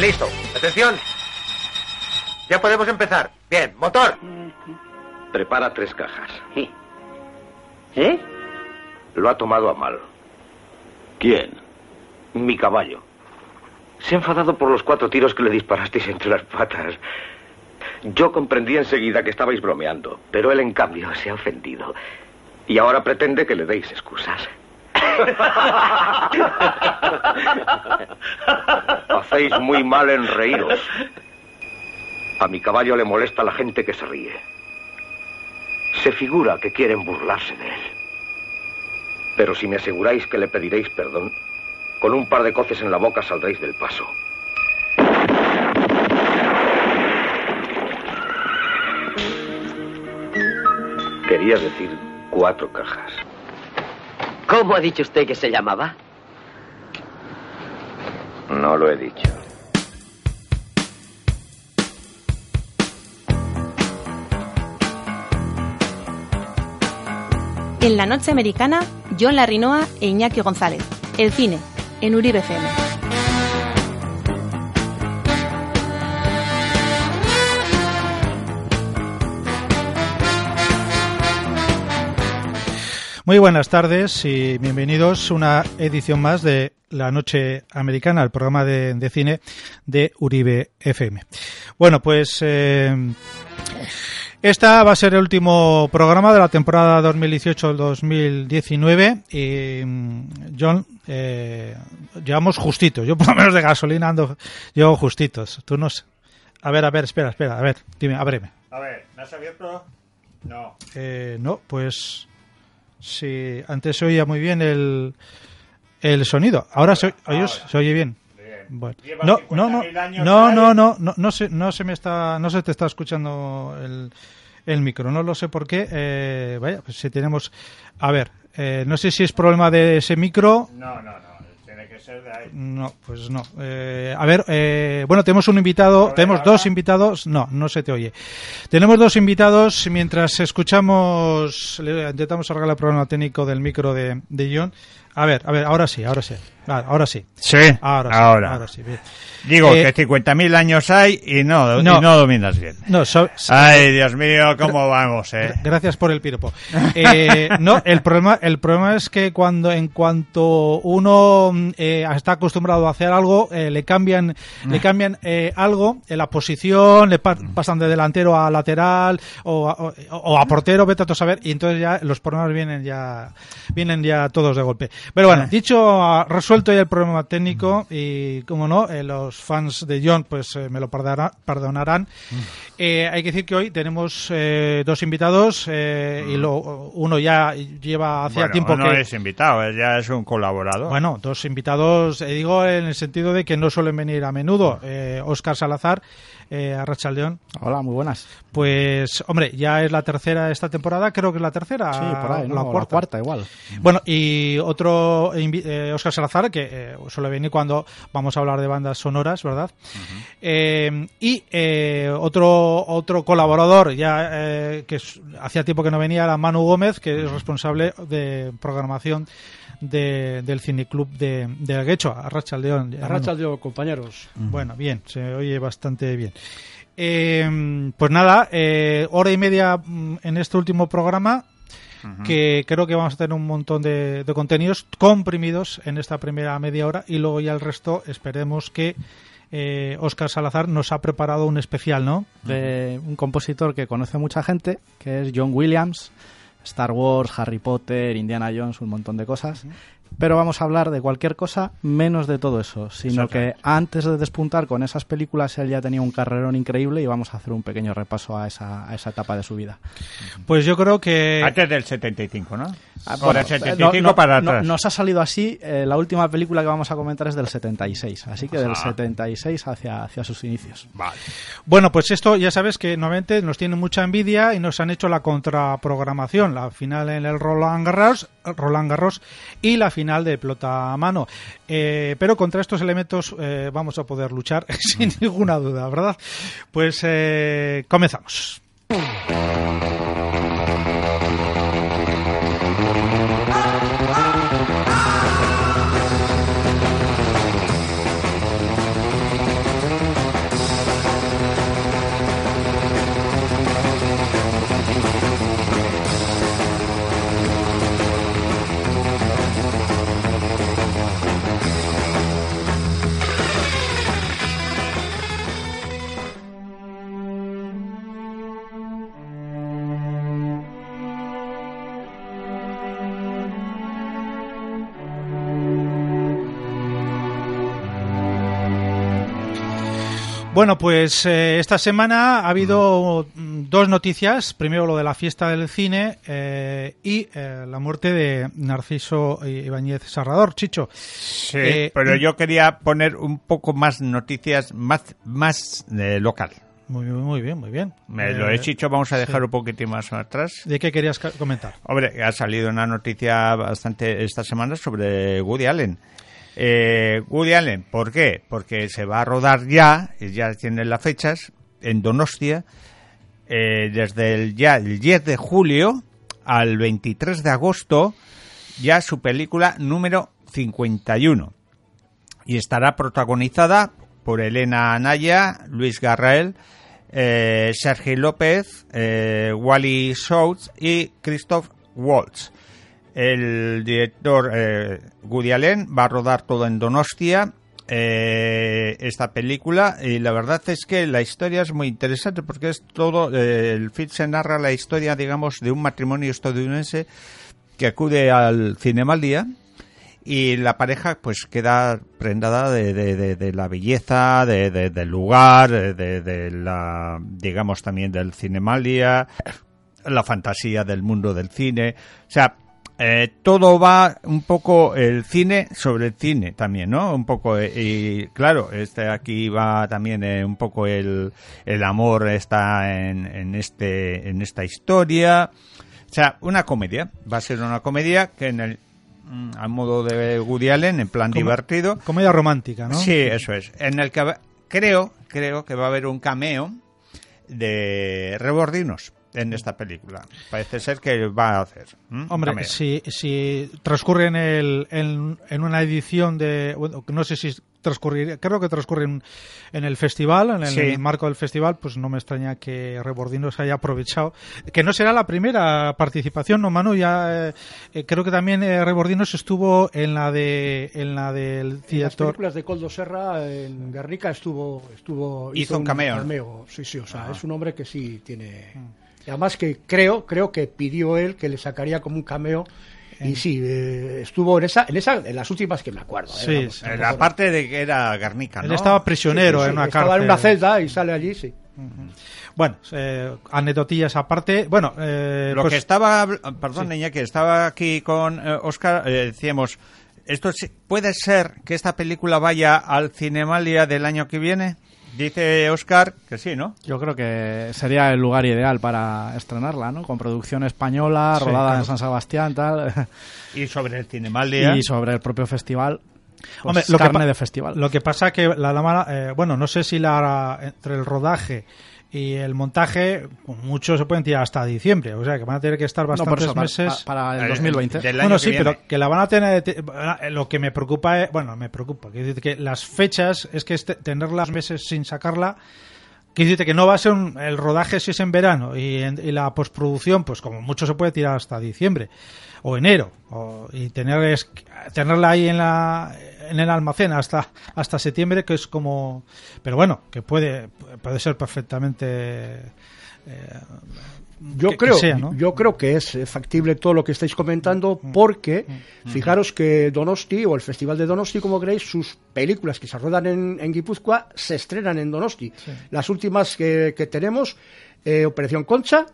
Listo. Atención. Ya podemos empezar. Bien, motor. Prepara tres cajas. ¿Eh? Lo ha tomado a mal. ¿Quién? Mi caballo. Se ha enfadado por los cuatro tiros que le disparasteis entre las patas. Yo comprendí enseguida que estabais bromeando, pero él en cambio se ha ofendido. Y ahora pretende que le deis excusas. Hacéis muy mal en reíros. A mi caballo le molesta la gente que se ríe. Se figura que quieren burlarse de él. Pero si me aseguráis que le pediréis perdón, con un par de coces en la boca saldréis del paso. Quería decir cuatro cajas. ¿Cómo ha dicho usted que se llamaba? No lo he dicho. En la noche americana, John Larrinoa e Iñaki González. El cine, en Uribe FM. Muy buenas tardes y bienvenidos a una edición más de La Noche Americana, el programa de, de cine de Uribe FM. Bueno, pues eh, esta va a ser el último programa de la temporada 2018-2019 y mm, John, eh, llevamos justitos. Yo por lo menos de gasolina ando, llevo justitos. Tú no sé. A ver, a ver, espera, espera, a ver, dime, ábreme. A ver, ¿me has abierto? No. Eh, no, pues sí, antes se oía muy bien el, el sonido. Ahora se, oye, se oye bien. Bueno. No, no, no, 50.000 años no, ahí. no, no, no, no se, no se me está, no se te está escuchando el, el micro. No lo sé por qué. Eh, vaya, pues si tenemos, a ver, eh, no sé si es problema de ese micro. No, no, no. Tiene que ser de ahí. No, pues no. Eh, a ver, eh, bueno, tenemos un invitado, ver, tenemos ahora. dos invitados. No, no se te oye. Tenemos dos invitados mientras escuchamos, le intentamos arreglar el problema técnico del micro de, de John. A ver, a ver, ahora sí, ahora sí. Ahora sí. Sí, Ahora sí. ahora. ahora sí, bien. Digo Eh, que 50.000 años hay y no, no. y no dominas bien. No, so- Ay, Dios mío, ¿cómo vamos, eh? Gracias por el piropo. Eh, no, el problema, el problema es que cuando, en cuanto uno mm, eh, está acostumbrado a hacer algo, le cambian, le cambian eh, algo en la posición, le pa- pasan de delantero a lateral o, a- o- o a portero, vete a saber, y entonces ya los problemas vienen ya, vienen ya todos de golpe. Pero bueno, dicho, ah, resuelto ya el problema técnico y como no, eh, los fans de John pues eh, me lo perdonará- perdonarán. Eh, hay que decir que hoy tenemos eh, dos invitados eh, y lo, uno ya lleva hacía Bueno, tiempo no que es invitado, ya es un colaborador. bueno, dos invitados, eh, digo en el sentido de que no suelen venir a menudo. Eh, Oscar Salazar, eh, Arracha León. Hola, muy buenas. Pues, hombre, ya es la tercera esta temporada, creo que es la tercera. Sí, por ahí, ¿no? La cuarta. cuarta igual. Bueno, y otro, eh, Oscar Salazar, que eh, suele venir cuando vamos a hablar de bandas sonoras, ¿verdad? Eh, y eh, otro otro colaborador, ya que hacía tiempo que no venía, era Manu Gómez, que es responsable de programación de- del cineclub de, de Alguecho, Arracha León. Arracha Dios, compañeros. Bueno, bien, se oye bastante bien. Eh, pues nada, eh, hora y media mm, en este último programa, que creo que vamos a tener un montón de, de contenidos comprimidos en esta primera media hora y luego ya el resto esperemos que eh, Oscar Salazar nos ha preparado un especial, ¿no? De un compositor que conoce mucha gente, que es John Williams, Star Wars, Harry Potter, Indiana Jones, un montón de cosas. Pero vamos a hablar de cualquier cosa menos de todo eso, sino que antes de despuntar con esas películas él ya tenía un carrerón increíble y vamos a hacer un pequeño repaso a esa, a esa etapa de su vida. Pues yo creo que... Antes del 75, ¿no? Ah, o bueno, del eh, 75 no- no- para no- atrás. nos ha salido así. eh, la última película que vamos a comentar es del 76, así que del Ah. 76 hacia, hacia sus inicios. Vale. Bueno, pues esto ya sabes que normalmente nos tienen mucha envidia y nos han hecho la contraprogramación, la final en el Roland Garros, Roland Garros y la final de pelota a mano. Eh, pero contra estos elementos eh, vamos a poder luchar sin ninguna duda, ¿verdad? Pues eh, comenzamos. Bueno, pues eh, esta semana ha habido mm, dos noticias. Primero lo de la fiesta del cine eh, y eh, la muerte de Narciso Ibáñez Serrador. Chicho. Sí, Eh, pero yo quería poner un poco más noticias más, más eh, local. Muy bien, muy bien, muy bien. Me lo he dicho, vamos a dejar sí. un poquitín más atrás. ¿De qué querías comentar? Hombre, ha salido una noticia bastante esta semana sobre Woody Allen. Eh, Woody Allen, ¿por qué? Porque se va a rodar ya, ya tienen las fechas, en Donostia, eh, desde el, ya el 10 de julio al 23 de agosto, ya su película número 51. Y estará protagonizada por Elena Anaya, Luis Garrael, eh, Sergio López, eh, Wally Schultz y Christoph Waltz. El director eh, Allen va a rodar todo en Donostia eh, esta película y la verdad es que la historia es muy interesante porque es todo eh, el film se narra la historia digamos de un matrimonio estadounidense que acude al Cinema al Día y la pareja pues queda prendada de, de- la belleza de- de- del lugar de la digamos también del Cinemalia la fantasía del mundo del cine. O sea eh, todo va un poco el cine sobre el cine también, ¿no? Un poco, eh, y claro, este aquí va también eh, un poco el, el amor está en, en este, en esta historia. O sea, una comedia. Va a ser una comedia que en el, mm, al modo de Woody Allen, en plan divertido. Comedia romántica, ¿no? Sí, eso es. En el que creo, creo que va a haber un cameo de Rebordinos en esta película. Parece ser que va a hacer. Hombre, si, si transcurre en, el, en, en una edición de. bueno, no sé si transcurriría. Creo que transcurre en, en el festival, en el, Sí. en el marco del festival, pues no me extraña que Rebordino se haya aprovechado. Que no será la primera participación, ¿no, Manu? Ya, eh, eh, creo que también eh, Rebordinos estuvo en la de en la del En las director. películas de Coldo Serra, en Guernica estuvo... estuvo Hizo un cameo. Sí, sí, o sea, Ah. es un hombre que sí tiene... Y además que creo, creo que pidió él que le sacaría como un cameo y sí, eh, estuvo en esa, en esa, en las últimas que me acuerdo. eh, Sí, la parte de que era Garnica, ¿no? Él estaba prisionero Sí, sí, en una estaba cárcel. en una celda y sale allí, sí. Bueno, eh, anedotillas aparte. Bueno, eh, Lo pues- que estaba, perdón, niña, que estaba aquí con eh, Oscar, eh, decíamos, esto puede ser que esta película vaya al Cinemalia del año que viene. Dice Oscar que sí, ¿no? Yo creo que sería el lugar ideal para estrenarla, ¿no? Con producción española, Sí, rodada claro. en San Sebastián, tal. Y sobre el Cinemalia. y sobre el propio festival. pues, Hombre, lo que carne pa- de festival. Lo que pasa que la, la eh, bueno, no sé si la entre el rodaje y el montaje, muchos se pueden tirar hasta diciembre, o sea que van a tener que estar No, por bastantes eso, meses. pa- para, el Eh, 2020. del año Bueno, que sí, viene. pero que la van a tener. te- eh, Lo que me preocupa es. Bueno, me preocupa. Quiero decir que las fechas, es que este- tenerlas meses sin sacarla. Quiero decirte que no va a ser un- el rodaje si es en verano y, en- y la postproducción, pues como mucho se puede tirar hasta diciembre o enero o- y tener es- tenerla ahí en la en el almacén hasta hasta septiembre que es como pero bueno que puede puede ser perfectamente eh, Yo que- que creo, sea, ¿no? yo creo que es eh, factible todo lo que estáis comentando porque fijaros que Donosti o el Festival de Donosti, como queréis, sus películas que se ruedan en, en Guipúzcoa se estrenan en Donosti. Las últimas que, que tenemos, eh, Operación Concha,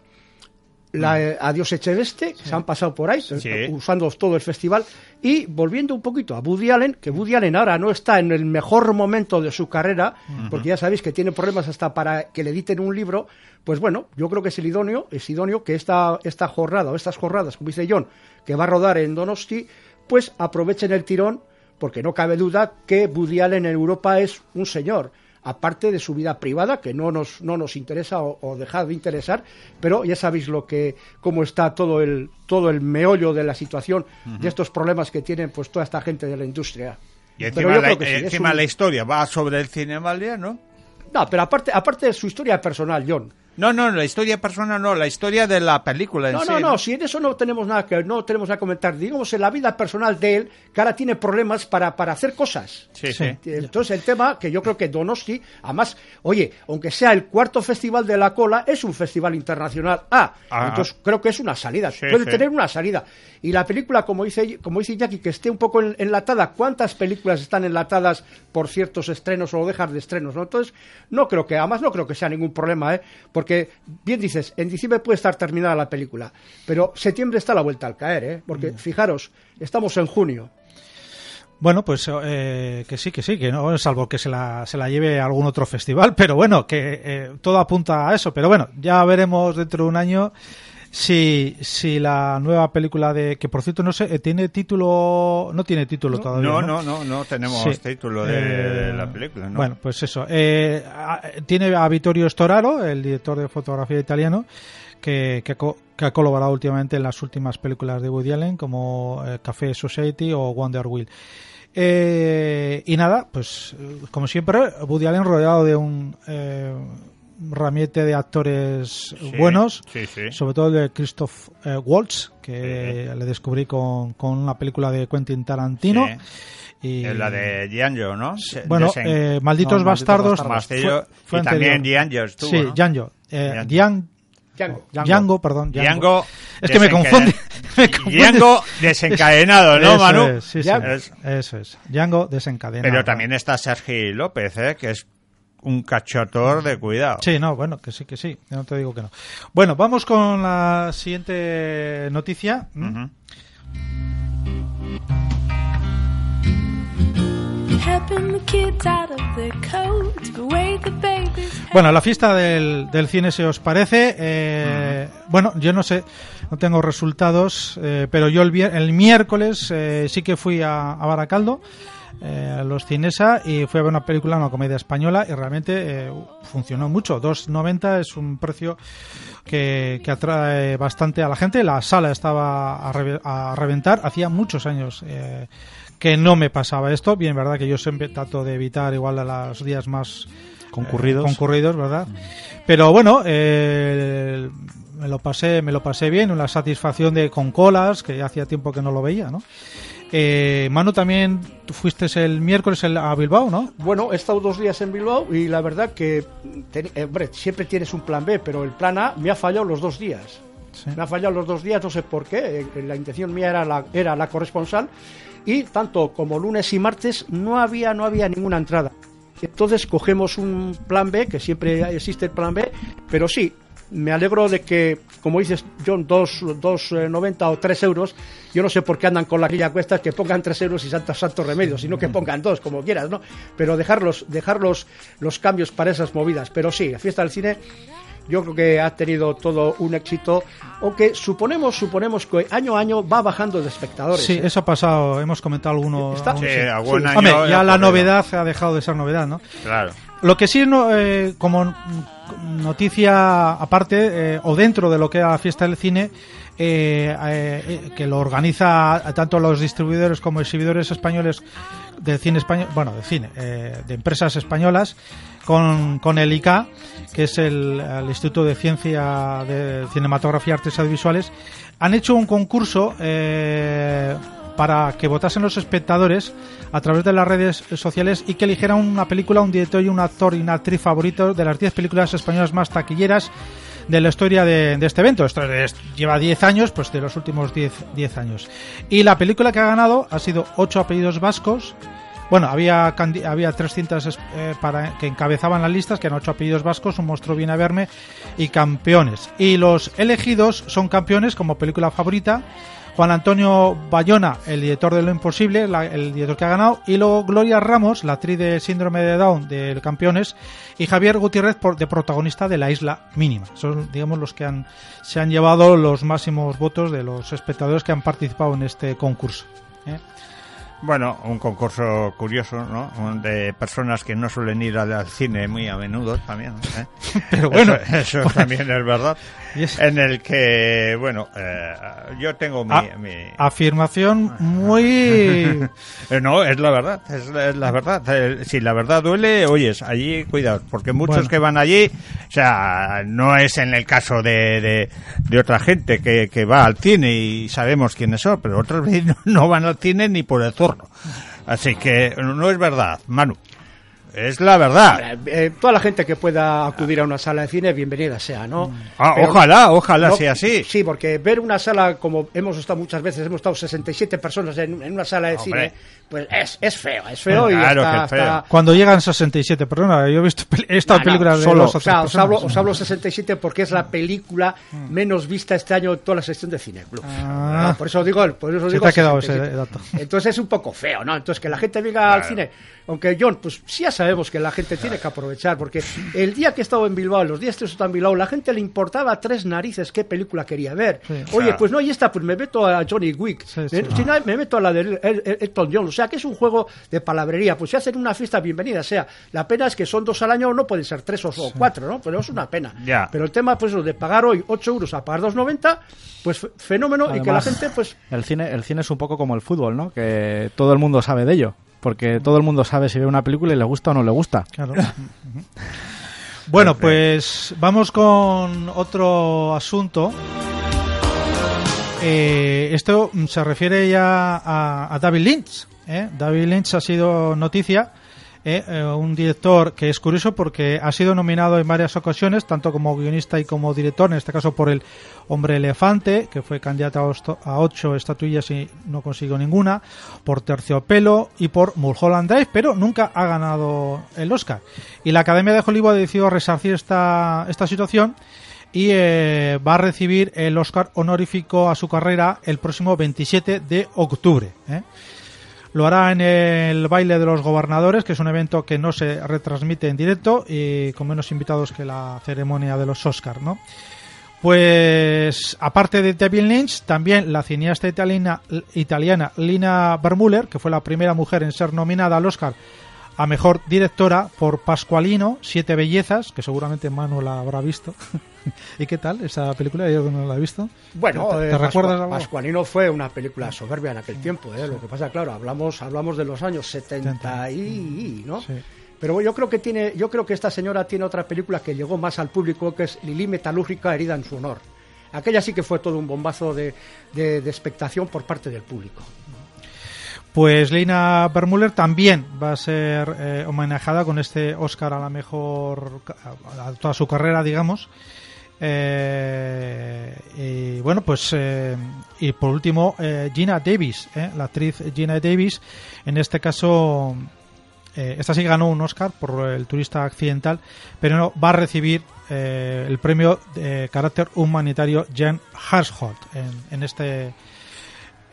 la eh, Adiós Echeveste, que se han pasado por ahí, Sí. eh, usando todo el festival. Y volviendo un poquito a Woody Allen, que Woody Allen ahora no está en el mejor momento de su carrera, porque ya sabéis que tiene problemas hasta para que le editen un libro, pues bueno, yo creo que es el idóneo, es idóneo que esta, esta jornada o estas jornadas, como dice John, que va a rodar en Donosti, pues aprovechen el tirón, porque no cabe duda que Woody Allen en Europa es un señor aparte de su vida privada, que no nos, no nos interesa o, o de interesar, pero ya sabéis lo que, cómo está todo el, todo el meollo de la situación, de estos problemas que tienen pues toda esta gente de la industria. Y Pero encima, yo la, creo que sí, es encima un- la historia va sobre el Cinemalia, ¿no? No, pero aparte, aparte de su historia personal, John, No, no, la historia personal no, la historia de la película en No, sí. no, no, si en eso no tenemos nada que no tenemos nada que comentar. Digamos en la vida personal de él, que ahora tiene problemas para, para hacer cosas. Sí, sí. Entonces el tema que yo creo que Donosti, además, oye, aunque sea el cuarto festival de la cola, es un festival internacional. Ah, Ah. entonces creo que es una salida. Sí, Puede sí. tener una salida. Y la película, como dice, como dice Jackie, que esté un poco en- enlatada. ¿Cuántas películas están enlatadas por ciertos estrenos o dejar de estrenos? ¿no? Entonces, no creo que, además no creo que sea ningún problema, ¿eh? Porque, bien dices, en diciembre puede estar terminada la película, pero septiembre está la vuelta al caer, ¿eh? Porque, fijaros, estamos en junio. Bueno, pues eh, que sí, que sí, que no, salvo que se la, se la lleve a algún otro festival, pero bueno, que eh, todo apunta a eso. Pero bueno, ya veremos dentro de un año si, si la nueva película de, que por cierto no sé, eh, tiene título, no tiene título todavía. No, No, no, no, no tenemos Sí. título de Eh, la película, ¿no? Bueno, pues eso. Eh, a- tiene a Vittorio Storaro, el director de fotografía italiano, que, que, que ha colaborado últimamente en las últimas películas de Woody Allen, como eh, Café Society o Wonder Wheel. Eh, y nada, pues como siempre, Woody Allen rodeado de un eh, ramiete de actores Sí, buenos, sí, sí. sobre todo el de Christoph eh, Waltz, que le descubrí con, con una película de Quentin Tarantino. Sí. Y, Es la de Django, ¿no? bueno, Desen- eh, Malditos No, Bastardos. Bastardos. Mastillo, fue- fue y también. Django estuvo, Sí, ¿no? Django. Eh, Django. Django. Django. perdón. Django. Django Es que me confunde. me confunde. Django desencadenado, ¿no, Eso Manu? es, sí, sí. Django. Es- Eso es. Django desencadenado. Pero también está Sergi López, ¿eh? Que es un cachotor de cuidado. Sí, no, bueno, que sí, que sí. Yo no te digo que no. Bueno, vamos con la siguiente noticia. ¿Mm? The babies. Bueno, la fiesta del, del cine, se os parece. Eh, Bueno, yo no sé, no tengo resultados, eh, pero yo el, el miércoles eh, sí que fui a, a Baracaldo, eh, los Cinesa, y fui a ver una película, una comedia española, y realmente eh, funcionó mucho. 2,90 es un precio que, que atrae bastante a la gente. La sala estaba a, a reventar. Hacía muchos años eh, que no me pasaba esto. Bien, verdad que yo siempre trato de evitar igual a los días más Concurridos. eh, concurridos, ¿verdad? Pero bueno, eh, me lo pasé, me lo pasé bien, una satisfacción de con colas, que hacía tiempo que no lo veía, ¿no? Eh, Manu, también tú fuiste el miércoles a Bilbao, ¿no? Bueno, he estado dos días en Bilbao y la verdad que, ten- eh, hombre, siempre tienes un plan B, pero el plan A me ha fallado los dos días. Sí. Me ha fallado los dos días, no sé por qué. eh, La intención mía era la, era la corresponsal y tanto como lunes y martes no había, no había ninguna entrada. Entonces cogemos un plan B, que siempre existe el plan B, pero sí, me alegro de que, como dices, John, 2,90 o 3 euros, yo no sé por qué andan con la grilla cuesta que pongan 3 euros y santos santos remedios, sino que pongan dos, como quieras, ¿no? Pero dejarlos, dejar los, los cambios para esas movidas. Pero sí, la fiesta del cine yo creo que ha tenido todo un éxito, aunque suponemos, suponemos que año a año va bajando de espectadores. Sí, ¿eh? eso ha pasado, hemos comentado algunos. Está- Sí, sí. algún Sí. año Hombre, ya la novedad ha dejado de ser novedad, ¿no? Claro. Lo que sí, no, eh, como noticia aparte, eh, o dentro de lo que era la fiesta del cine, eh, eh, que lo organiza tanto los distribuidores como exhibidores españoles del cine español, bueno, de cine, de empresas españolas, con, con el ICA, que es el, Instituto de Ciencia de Cinematografía y Artes Audiovisuales, han hecho un concurso para que votasen los espectadores a través de las redes sociales y que eligieran una película, un director y un actor y una actriz favoritos de las 10 películas españolas más taquilleras de la historia de, de este evento. Esto es- lleva 10 años, pues de los últimos 10, 10 años. Y la película que ha ganado ha sido Ocho apellidos vascos. Bueno, había, había tres cintas eh, para, que encabezaban las listas, que eran ocho apellidos vascos, Un monstruo viene a verme y Campeones. Y los elegidos son campeones como película favorita. Juan Antonio Bayona, el director de Lo Imposible, la- el director que ha ganado, y luego Gloria Ramos, la actriz de Síndrome de Down de Campeones, y Javier Gutiérrez por- de protagonista de La Isla Mínima. Son, digamos, los que han, se han llevado los máximos votos de los espectadores que han participado en este concurso. ¿eh? Bueno, un concurso curioso, ¿no? De personas que no suelen ir al, cine muy a menudo también. ¿eh? Pero bueno, eso, eso también es verdad. En el que, bueno, eh, yo tengo mi... A- mi- afirmación muy... Eh, no, es la verdad, es, la- es la verdad. Eh, si la verdad duele, oyes, allí cuidado, porque muchos Bueno. que van allí, o sea, no es en el caso de, de, de otra gente que, que va al cine y sabemos quiénes son, pero otros veces no, no van al cine ni por el zorro. Así que no es verdad, Manu. Es la verdad. Eh, eh, toda la gente que pueda acudir a una sala de cine, bienvenida sea, ¿no? Ah, Pero- ojalá, ojalá no, sea así. Sí, porque ver una sala como hemos estado muchas veces, hemos estado 67 personas en, en una sala de Hombre. cine, pues es, es feo, es feo y Claro hasta- que es feo. hasta- Cuando llegan 67 personas, yo he visto estado No, en no, de solo, dos o sea, os hablo, os hablo 67 porque es la película menos vista este año en toda la sección de cine Club. Ah. por eso digo, por eso Se digo te ha quedado ese 67. dato. Entonces es un poco feo, ¿no? Entonces que la gente venga al cine, aunque John, pues sí ya sabemos que la gente tiene que aprovechar, porque el día que he estado en Bilbao, los días que he estado en Bilbao, la gente le importaba tres narices qué película quería ver. Sí. Oye, Claro. pues no, y esta, pues me meto a Johnny Wick, Sí, Eh, sí. si no, me meto a la de El- El- Elton John, sea que es un juego de palabrería, pues si hacen una fiesta, bienvenida sea. La pena es que son dos al año, no pueden ser tres o, o cuatro, ¿no? Pero es una pena. Ya. Pero el tema, pues, de pagar hoy 8 euros a pagar 2,90, pues fenómeno, y que la gente, pues, El cine, el cine es un poco como el fútbol, ¿no? Que todo el mundo sabe de ello. Porque todo el mundo sabe si ve una película y le gusta o no le gusta. Claro. bueno, pues vamos con otro asunto. Eh, esto se refiere ya a, a David Lynch. ¿Eh? David Lynch ha sido noticia, ¿eh? Eh, un director que es curioso porque ha sido nominado en varias ocasiones, tanto como guionista y como director, en este caso por el Hombre Elefante, que fue candidato a ocho estatuillas y no consiguió ninguna, por Terciopelo y por Mulholland Drive, pero nunca ha ganado el Oscar. Y la Academia de Hollywood ha decidido resarcir esta, esta situación y eh, va a recibir el Oscar honorífico a su carrera el próximo 27 de octubre. Lo hará en el baile de los gobernadores, que es un evento que no se retransmite en directo y con menos invitados que la ceremonia de los Oscars, ¿no? Pues aparte de David Lynch, también la cineasta italiana, italiana Lina Bermuller, que fue la primera mujer en ser nominada al Oscar a mejor directora por Pascualino, Siete Bellezas, que seguramente Manu la habrá visto. ¿Y qué tal esa película? Yo no la he visto. bueno, ¿Te, eh, te recuerdas algo? Pascualino fue una película soberbia en aquel tiempo, ¿eh? Lo que pasa, claro, hablamos, hablamos de los años 70 y, ¿no? Sí. Pero yo creo que tiene, yo creo que esta señora tiene otra película que llegó más al público, que es Lili Metalúrgica, herida en su honor. Aquella sí que fue todo un bombazo de, de- de expectación por parte del público. Pues Lina Bermuller también va a ser eh, homenajada con este Oscar a la mejor a toda su carrera, digamos. Eh, y bueno, pues eh, y por último eh, Gina Davis, la actriz Gina Davis, en este caso esta sí ganó un Oscar por el turista accidental, pero no va a recibir el premio de carácter humanitario Jan Harsholt en, en este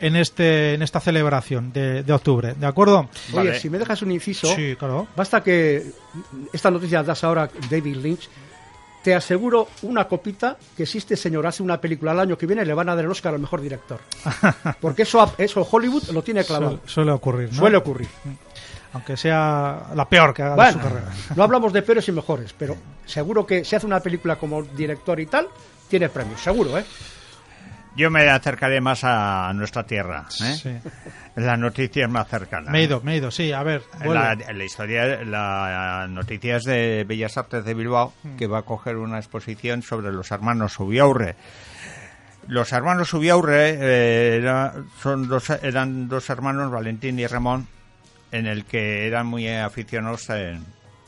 en este en esta celebración de, de octubre, ¿de acuerdo? Oye, Vale. si me dejas un inciso, Sí, claro. basta que esta noticia das ahora David Lynch, te aseguro una copita que existe señor hace una película al año que viene le van a dar el Oscar al mejor director. Porque eso, eso Hollywood lo tiene clavado. Suele, suele ocurrir, ¿no? Suele ocurrir. Aunque sea la peor que haga de Bueno, su carrera. no hablamos de peores y mejores, pero seguro que si hace una película como director y tal, tiene premio, seguro, ¿eh? Yo me acercaré más a nuestra tierra. ¿eh? Sí. La noticia es más cercana. Me he ido, me he ido, sí, a ver. La, la historia, la noticia es de Bellas Artes de Bilbao, Mm. que va a coger una exposición sobre los hermanos Subiaurre. Los hermanos Subiaurre eh, era- son dos, eran dos hermanos, Valentín y Ramón, en el que eran muy aficionados en-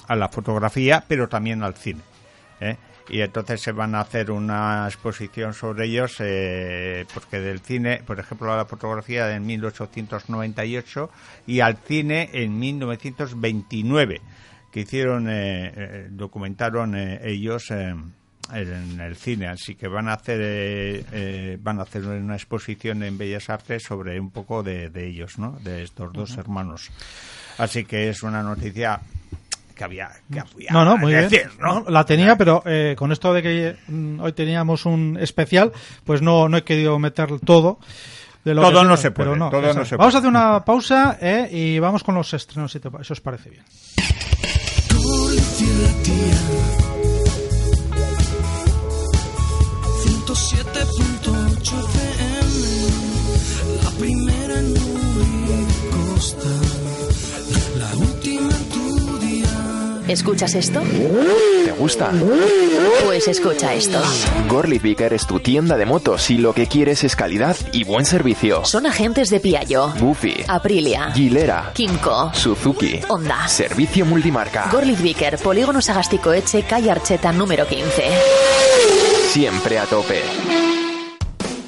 a la fotografía, pero también al cine. ¿eh? Y entonces se van a hacer una exposición sobre ellos, eh, porque del cine, por ejemplo, a la fotografía en 1898 y al cine en 1929, que hicieron, eh, eh, documentaron eh, ellos eh, en el cine. Así que van a hacer, eh, eh, van a hacer una exposición en Bellas Artes sobre un poco de, de ellos, ¿no? De estos dos hermanos. Así que es una noticia que había que había No, no, muy bien. decir, ¿no? No, la tenía, pero eh, con esto de que mm, hoy teníamos un especial, pues no, no he querido meter todo. de lo Todo que no sea, se puede, pero todo no se Vamos a hacer una pausa eh, y vamos con los estrenos, si, te, si os parece bien. ¿Escuchas esto? ¿Te gusta? Pues escucha esto. Gorlitz Vicker es tu tienda de motos y lo que quieres es calidad y buen servicio. Son agentes de Piaggio, Buffy, Aprilia, Gilera, Kimco, Suzuki, Honda. Servicio multimarca. Gorlitz Vicker, Polígono Sagastico Eche, calle Archeta número 15. Siempre a tope.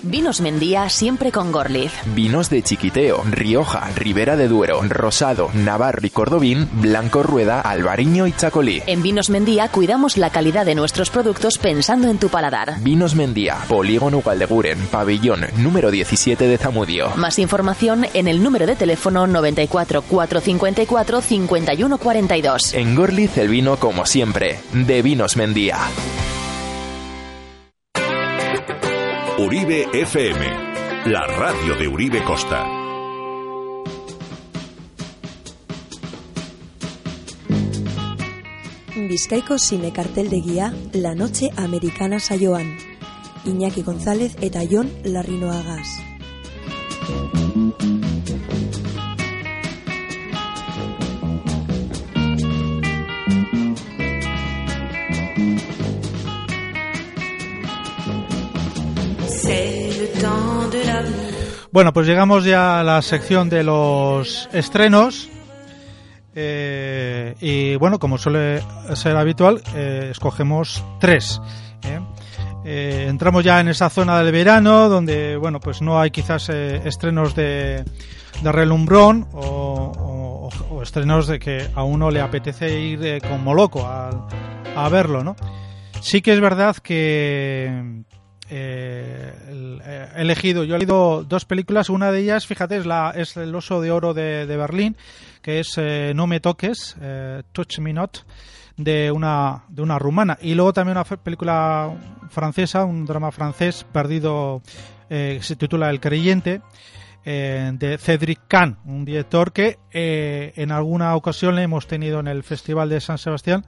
Vinos Mendía siempre con Gorlitz. Vinos de Chiquiteo, Rioja, Ribera de Duero, Rosado, Navarro y Cordobín, Blanco Rueda, Albariño y Chacolí. En Vinos Mendía cuidamos la calidad de nuestros productos pensando en tu paladar. Vinos Mendía, Polígono Gualdeguren, Pabellón, número 17 de Zamudio. Más información en el número de teléfono 94 454 51 42. En Gorlitz el vino como siempre, de Vinos Mendía. Uribe FM, la radio de Uribe Costa. Bizkaiko zine kartel de guía La Noche Americana Saioan. Iñaki González eta Jon Larrinoagaz. Bueno, pues llegamos ya a la sección de los estrenos. Eh, y bueno, como suele ser habitual, eh, escogemos tres. ¿eh? Entramos ya en esa zona del verano donde, bueno, pues no hay quizás estrenos de, de relumbrón o, o- o estrenos de que a uno le apetece ir como loco al- a verlo, ¿no? Sí que es verdad que eh, eh, elegido, yo he elegido dos películas, una de ellas, fíjate, es, la, es El oso de oro de, Berlín, que es eh, No me toques, Touch Me Not, de una, de una rumana. Y luego también una película francesa, un drama francés perdido, que se titula El creyente, de Cedric Kahn, un director que en alguna ocasión le hemos tenido en el Festival de San Sebastián.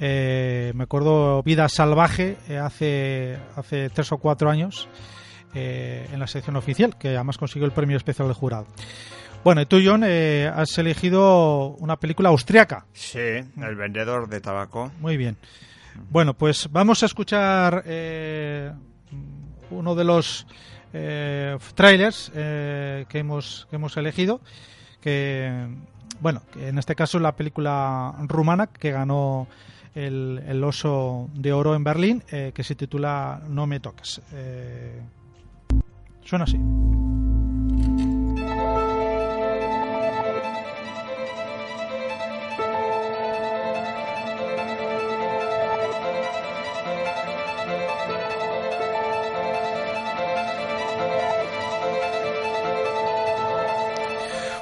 Eh, me acuerdo Vida Salvaje eh, hace, hace tres o cuatro años eh, en la sección oficial, que además consiguió el premio especial del jurado. Bueno, y tú, John, has elegido una película austriaca. Sí, El vendedor de tabaco. Muy bien. Bueno, pues vamos a escuchar eh, uno de los trailers que, hemos, que hemos elegido, que, bueno, en este caso es la película rumana que ganó el, el oso de oro en Berlín, eh, que se titula No me toques. Eh, suena así.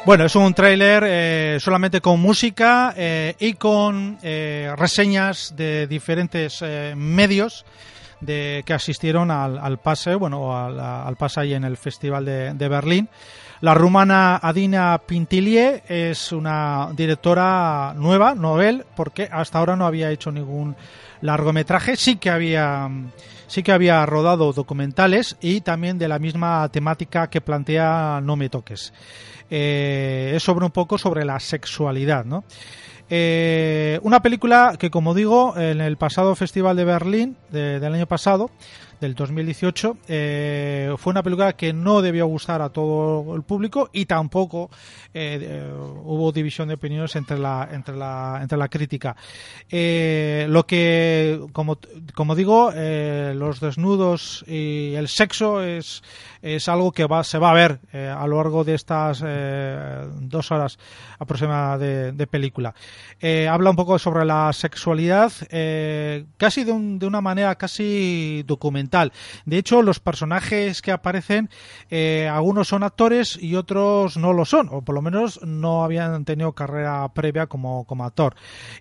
Bueno, es un tráiler eh, solamente con música eh, y con eh, reseñas de diferentes eh, medios de que asistieron al, al pase, bueno, al, al pase ahí en el Festival de, de Berlín. La rumana Adina Pintilie es una directora nueva, novel, porque hasta ahora no había hecho ningún largometraje. Sí que había sí que había rodado documentales y también de la misma temática que plantea No me toques. Eh, es sobre un poco sobre la sexualidad, ¿no? Eh, una película que, como digo, en el pasado Festival de Berlín de- del año pasado, del 2018, eh, fue una película que no debió gustar a todo el público y tampoco eh, eh, hubo división de opiniones entre la, entre la, entre la crítica. Eh, lo que, como, como digo, los desnudos y el sexo es, es algo que va, se va a ver a lo largo de estas dos horas aproximadas de, de película. Habla un poco sobre la sexualidad, casi de, un- de una manera casi documental De hecho, los personajes que aparecen, eh, algunos son actores y otros no lo son, o por lo menos no habían tenido carrera previa como, como actor.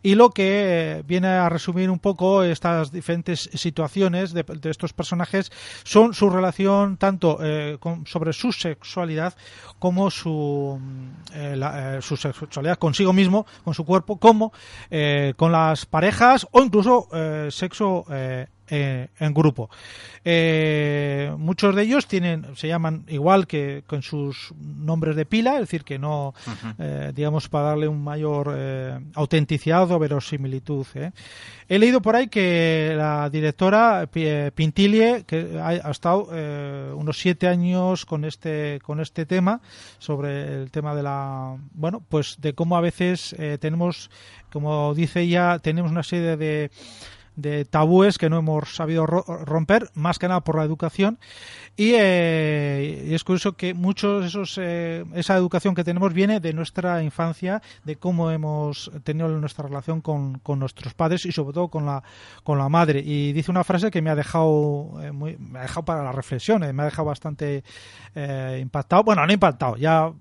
Y lo que eh, viene a resumir un poco estas diferentes situaciones de, estos personajes son su relación tanto eh, con- sobre su sexualidad como su, mm, eh, su sexualidad consigo mismo, con su cuerpo, como con las parejas o incluso sexo eh, en grupo. Eh, muchos de ellos tienen, se llaman igual que con sus nombres de pila, es decir, que no, eh, digamos, para darle un mayor eh, autenticidad o verosimilitud. ¿eh? He leído por ahí que la directora Pi- Pintilie, que ha, ha estado unos siete años con este con este tema sobre el tema de la bueno pues de cómo a veces eh, tenemos como dice ella tenemos una serie de de tabúes que no hemos sabido ro- romper, más que nada por la educación. Y, eh, y es curioso que muchos esos, eh, esa educación que tenemos viene de nuestra infancia, de cómo hemos tenido nuestra relación con, con nuestros padres y sobre todo con la, con la madre. Y dice una frase que me ha dejado, eh, muy, me ha dejado para la reflexión, eh, me ha dejado bastante eh, impactado. Bueno, no impactado, ya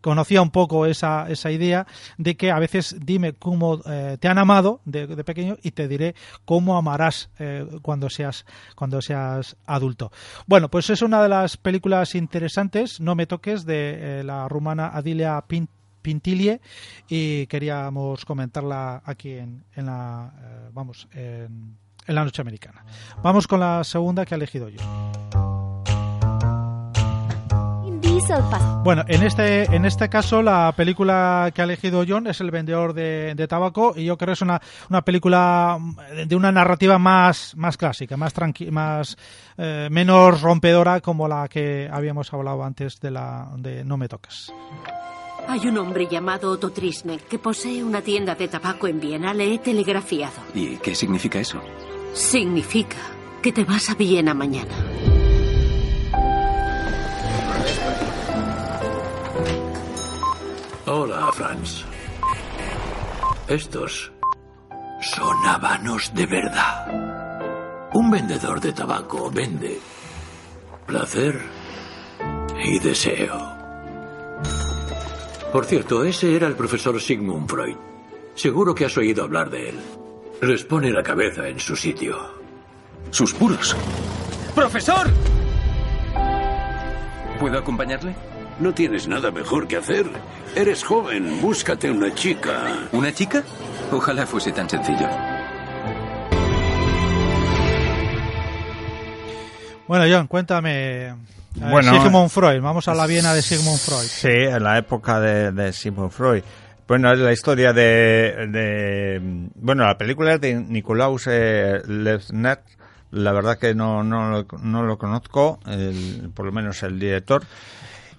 conocía un poco esa, esa idea de que a veces dime cómo te han amado de, de pequeño y te diré cómo amarás eh, cuando seas cuando seas adulto. Bueno, pues es una de las películas interesantes, No me toques, de eh, la rumana Adilia Pin- Pintilie y queríamos comentarla aquí en, en la eh, vamos en la noche americana. Vamos con la segunda que ha elegido yo. Bueno, en este, en este caso la película que ha elegido John es El vendedor de, de tabaco y yo creo que es una, una película mm, de una narrativa más, más clásica, más tranqui más eh, menos rompedora como la que habíamos hablado antes de la de No me toques. Hay un hombre llamado Otto Trisnek que posee una tienda de tabaco en Viena. Le he telegrafiado. ¿Y qué significa eso? Significa que te vas a Viena mañana. Hola, Franz. Estos son habanos de verdad. Un vendedor de tabaco vende placer y deseo. Por cierto, ese era el profesor Sigmund Freud. Seguro que has oído hablar de él. Les pone la cabeza en su sitio. Sus puros. ¡Profesor! ¿Puedo acompañarle? No tienes nada mejor que hacer. Eres joven, búscate una chica. ¿Una chica? Ojalá fuese tan sencillo. Bueno, John, cuéntame. eh, Bueno, Sigmund Freud, vamos a la Viena de Sigmund Freud. Sí, en la época de, de Sigmund Freud. Bueno, es la historia de, de- Bueno, la película es de Nikolaus eh, Lefner. La verdad que no, no, lo, no lo conozco, el- por lo menos el director.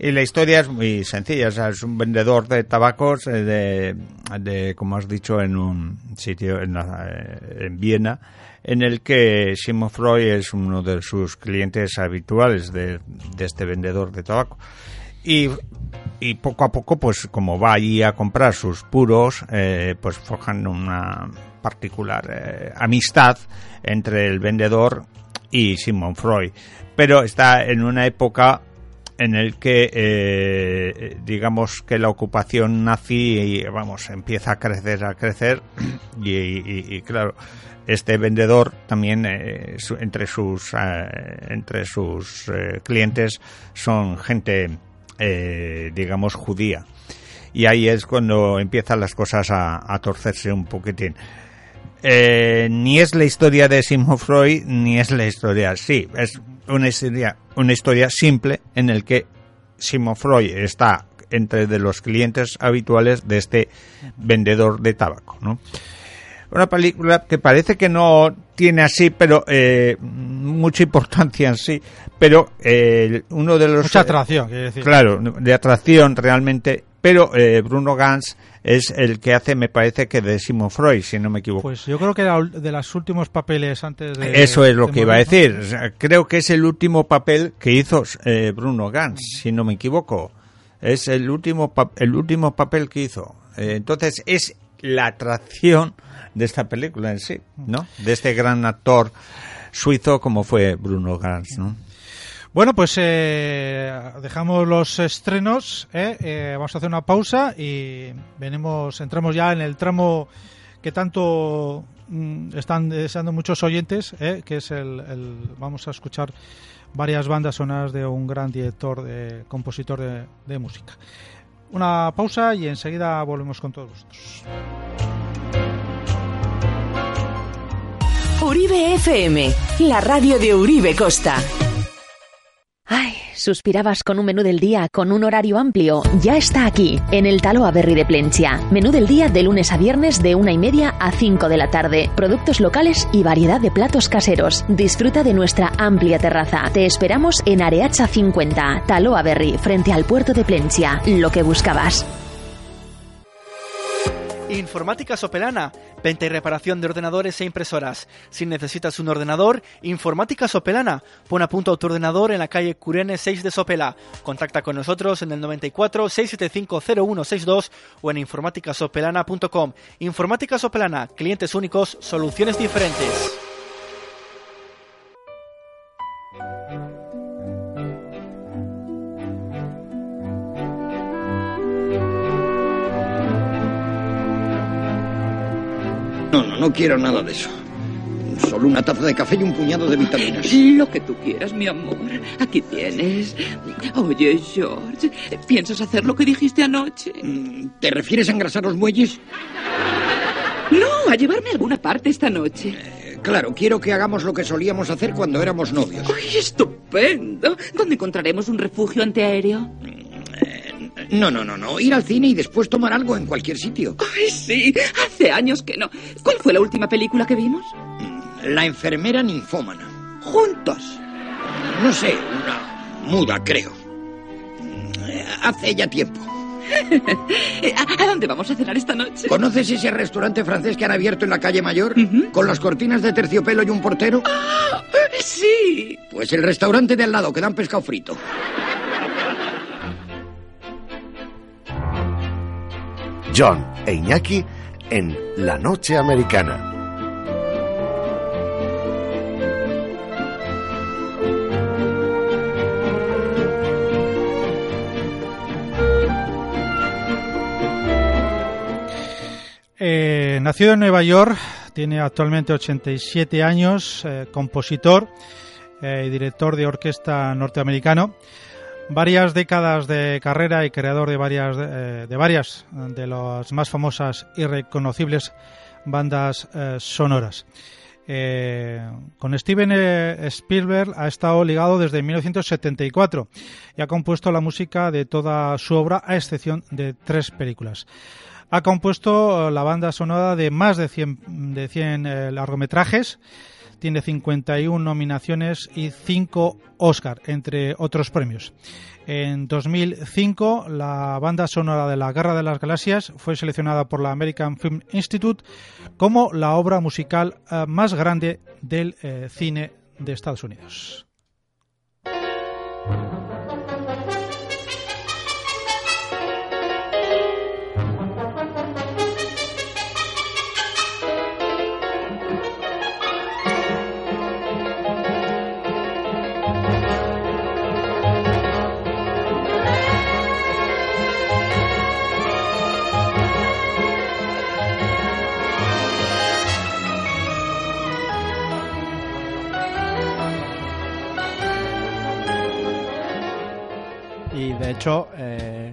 Y la historia es muy sencilla, es un vendedor de tabacos eh, de, como has dicho, en un sitio en, la- eh, en Viena, en el que Sigmund Freud es uno de sus clientes habituales de, de este vendedor de tabaco. Y, y poco a poco, pues como va allí a comprar sus puros, eh, pues forjan una particular amistad entre el vendedor y Sigmund Freud. Pero está en una época en el que eh, digamos que la ocupación nazi vamos empieza a crecer a crecer y, claro este vendedor también eh, entre sus eh, entre sus clientes son gente digamos judía. Y ahí es cuando empiezan las cosas a, torcerse un poquitín. Ni es la historia de Sigmund Freud ni es la historia sí es una historia una historia simple en el que Sigmund Freud está entre de los clientes habituales de este vendedor de tabaco ¿no? una película que parece que no tiene así pero eh, mucha importancia en sí pero eh, uno de los Mucha atracción, quiere decir. claro de atracción realmente pero eh, Bruno Gans es el que hace me parece que de Sigmund Freud si no me equivoco Pues yo creo que era de los últimos papeles antes de. eso es lo que iba a decir. O sea, creo que es el último papel que hizo eh, Bruno Gans, si no me equivoco. Es el último, pa- el último papel que hizo. Eh, entonces es la atracción de esta película en sí, ¿no? De este gran actor suizo como fue Bruno Gans, ¿no? Bueno, pues eh, dejamos los estrenos, ¿eh? Eh, vamos a hacer una pausa y venimos, entramos ya en el tramo que tanto mm, están deseando muchos oyentes, ¿eh? que es el, el- vamos a escuchar varias bandas sonoras de un gran director, de, compositor de, de música. Una pausa y enseguida volvemos con todos vosotros. Uribe FM, la radio de Uribe Costa. Ay, suspirabas con un menú del día con un horario amplio. Ya está aquí, en el Talo Averri de Plencia. Menú del día de lunes a viernes de una y media a 5 de la tarde. Productos locales y variedad de platos caseros. Disfruta de nuestra amplia terraza. Te esperamos en Areacha 50, Talo Averri, frente al puerto de Plencia. Lo que buscabas. Informática Sopelana, venta y reparación de ordenadores e impresoras. Si necesitas un ordenador, Informática Sopelana. Pon a punto tu ordenador en la calle Curene 6 de Sopela. Contacta con nosotros en el 94 675 0162 o en informáticasopelana.com. Informática Sopelana, clientes únicos, soluciones diferentes. No, quiero nada de eso. Solo una taza de café y un puñado de vitaminas. Lo que tú quieras, mi amor. Aquí tienes. Oye, George, ¿piensas hacer lo que dijiste anoche? ¿Te refieres a engrasar los muelles? No, a llevarme a alguna parte esta noche. Claro, quiero que hagamos lo que solíamos hacer cuando éramos novios. ¡Ay, estupendo! ¿Dónde encontraremos un refugio antiaéreo? No, no, no, no. Ir al cine y después tomar algo en cualquier sitio. Ay, sí, hace años que no. ¿Cuál fue la última película que vimos? La enfermera ninfómana. Juntos. No sé, una muda, creo. Hace ya tiempo. ¿A, a dónde vamos a cenar esta noche? ¿Conoces ese restaurante francés que han abierto en la calle Mayor? Con las cortinas de terciopelo y un portero. ¡Ah! Sí. Pues el restaurante de al lado, que dan pescado frito. John e Iñaki en La Noche Americana. Eh, nacido en Nueva York, tiene actualmente 87 años, eh, compositor eh, y director de orquesta norteamericano. Varias décadas de carrera y creador de varias eh, de varias de las más famosas y reconocibles bandas eh, sonoras. Eh, con Steven Spielberg ha estado ligado desde 1974 y ha compuesto la música de toda su obra a excepción de tres películas. Ha compuesto la banda sonora de más de 100, de 100 eh, largometrajes, tiene 51 nominaciones y 5 Oscar, entre otros premios. En 2005, la banda sonora de La Guerra de las Galaxias fue seleccionada por la American Film Institute como la obra musical eh, más grande del eh, cine de Estados Unidos. Hecho, eh,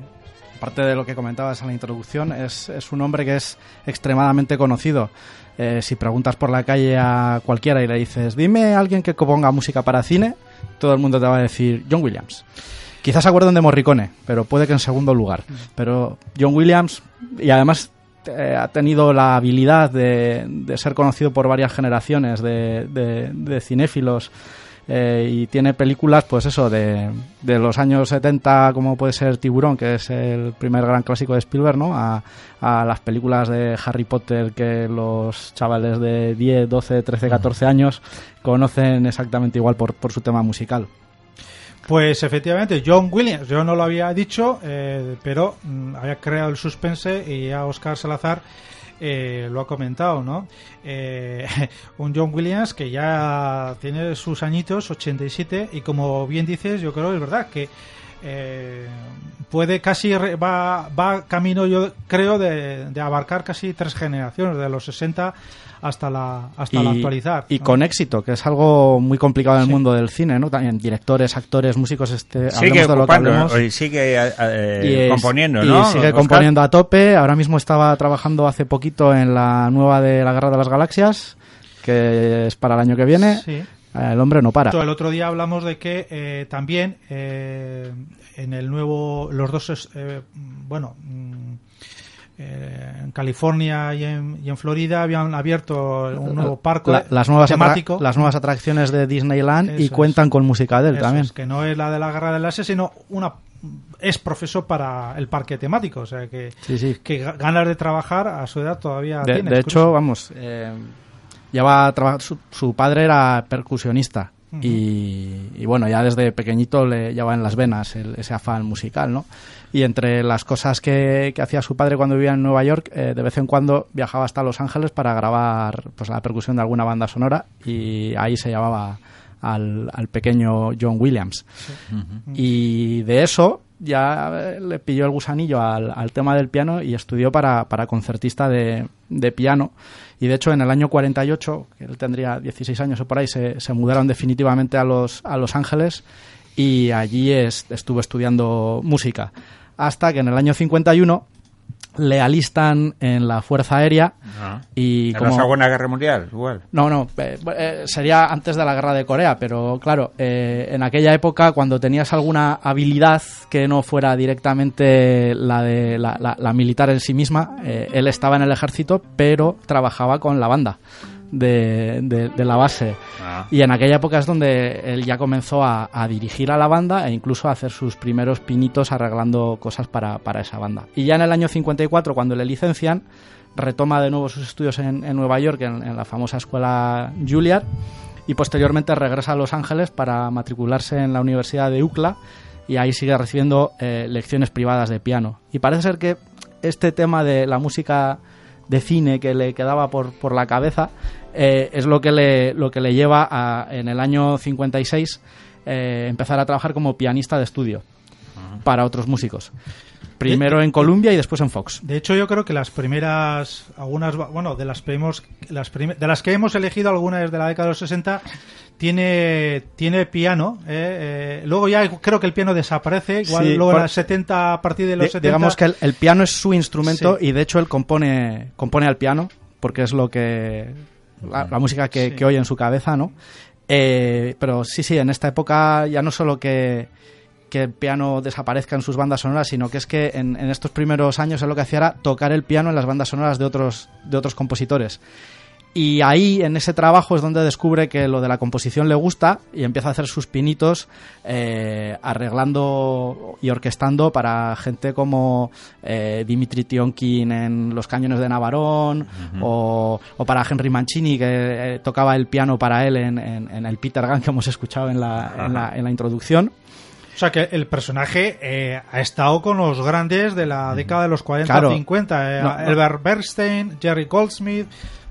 aparte de lo que comentabas en la introducción, es, es un hombre que es extremadamente conocido. Eh, si preguntas por la calle a cualquiera y le dices, dime a alguien que componga música para cine, todo el mundo te va a decir John Williams. Quizás se acuerden de Morricone, pero puede que en segundo lugar. Pero John Williams, y además eh, ha tenido la habilidad de, de ser conocido por varias generaciones de, de- de cinéfilos eh, y tiene películas, pues eso, de, de los años 70, como puede ser Tiburón, que es el primer gran clásico de Spielberg, ¿no? A, a las películas de Harry Potter que los chavales de 10, 12, 13, 14 años conocen exactamente igual por, por su tema musical. Pues efectivamente, John Williams, yo no lo había dicho, eh, pero mm, había creado el suspense y a Oscar Salazar eh, lo ha comentado, ¿no? Eh, un John Williams que ya tiene sus añitos, 87, y como bien dices, yo creo que es verdad que eh, puede casi re- va, va camino yo creo de, de abarcar casi tres generaciones de los 60 hasta la hasta la actualizar y ¿no? con éxito, que es algo muy complicado en el Sí. mundo del cine, ¿no? También directores, actores, músicos, este, Sigue de lo que hablemos. y sigue eh, eh, Y es- componiendo, y ¿no? sigue Oscar? componiendo a tope. Ahora mismo estaba trabajando hace poquito en la nueva de la Guerra de las Galaxias, que es para el año que viene. Sí. El hombre no para. El otro día hablamos de que eh, también eh, en el nuevo, los dos, es- eh, bueno, mm, eh, en California y en, y en Florida habían abierto un nuevo parque La- las, nuevas temático. las nuevas atracciones de Disneyland Eso y es. cuentan con música de él Eso también. es, que no es la de la Guerra del Láser, sino una es profesor para el parque temático, o sea que, Sí, sí. que ga- ganas de trabajar a su edad todavía De, tiene. de es hecho, vamos, eh, lleva traba- su, su padre era percusionista y, y bueno, ya desde pequeñito le llevaba en las venas el- ese afán musical, ¿no? Y entre las cosas que, que hacía su padre cuando vivía en Nueva York, eh, de vez en cuando viajaba hasta Los Ángeles para grabar pues la percusión de alguna banda sonora y ahí se llamaba al, al pequeño John Williams. Y de eso ya eh, le pilló el gusanillo al, al tema del piano y estudió para, para concertista de, de piano. Y de hecho, en el año 48, que él tendría 16 años o por ahí, se, se mudaron definitivamente a Los, a Los Ángeles y allí es- estuvo estudiando música. Hasta que en el año 51 le alistan en la Fuerza Aérea Ah. y ¿En la como... Segunda Guerra Mundial? Igual. No, no, eh, eh, sería antes de la guerra de Corea, pero claro, eh, en aquella época cuando tenías alguna habilidad que no fuera directamente la de la, la- la militar en sí misma, eh, él estaba en el ejército, pero trabajaba con la banda de, de- de la base. Ah. Y en aquella época es donde él ya comenzó a, a dirigir a la banda e incluso a hacer sus primeros pinitos arreglando cosas para, para esa banda. Y ya en el año 54, cuando le licencian, retoma de nuevo sus estudios en, en Nueva York, en, en la famosa escuela Juilliard, y posteriormente regresa a Los Ángeles para matricularse en la Universidad de UCLA y ahí sigue recibiendo eh, lecciones privadas de piano. Y parece ser que este tema de la música de cine que le quedaba por, por la cabeza eh, es lo que le, lo que le lleva a, en el año 56 eh, empezar a trabajar como pianista de estudio para otros músicos. Primero en Columbia y después en Fox. De hecho, yo creo que las primeras, algunas, bueno, de las, primos- las prim- de las que hemos elegido, algunas de la década de los 60, tiene, tiene piano. eh, eh, luego ya creo que el piano desaparece, igual Sí, luego en 70, a partir de los Di- 70. Digamos que el, el piano es su instrumento Sí. y de hecho él compone, compone al piano porque es lo que la, la música que, Sí. que oye en su cabeza, ¿no? Eh, pero sí, sí, en esta época ya no solo que, que el piano desaparezca en sus bandas sonoras, sino que es que en, en estos primeros años él lo que hacía era tocar el piano en las bandas sonoras de otros, de otros compositores. Y ahí, en ese trabajo, es donde descubre que lo de la composición le gusta y empieza a hacer sus pinitos eh, arreglando y orquestando para gente como eh, Dimitri Tionkin en Los Cañones de Navarón o, o para Henry Mancini, que eh, tocaba el piano para él en, en- en el Peter Gunn que hemos escuchado en la, en la, en la introducción. O sea que el personaje eh, ha estado con los grandes de la década de los 40 Claro. 50. eh, No, no. Albert Bernstein, Jerry Goldsmith,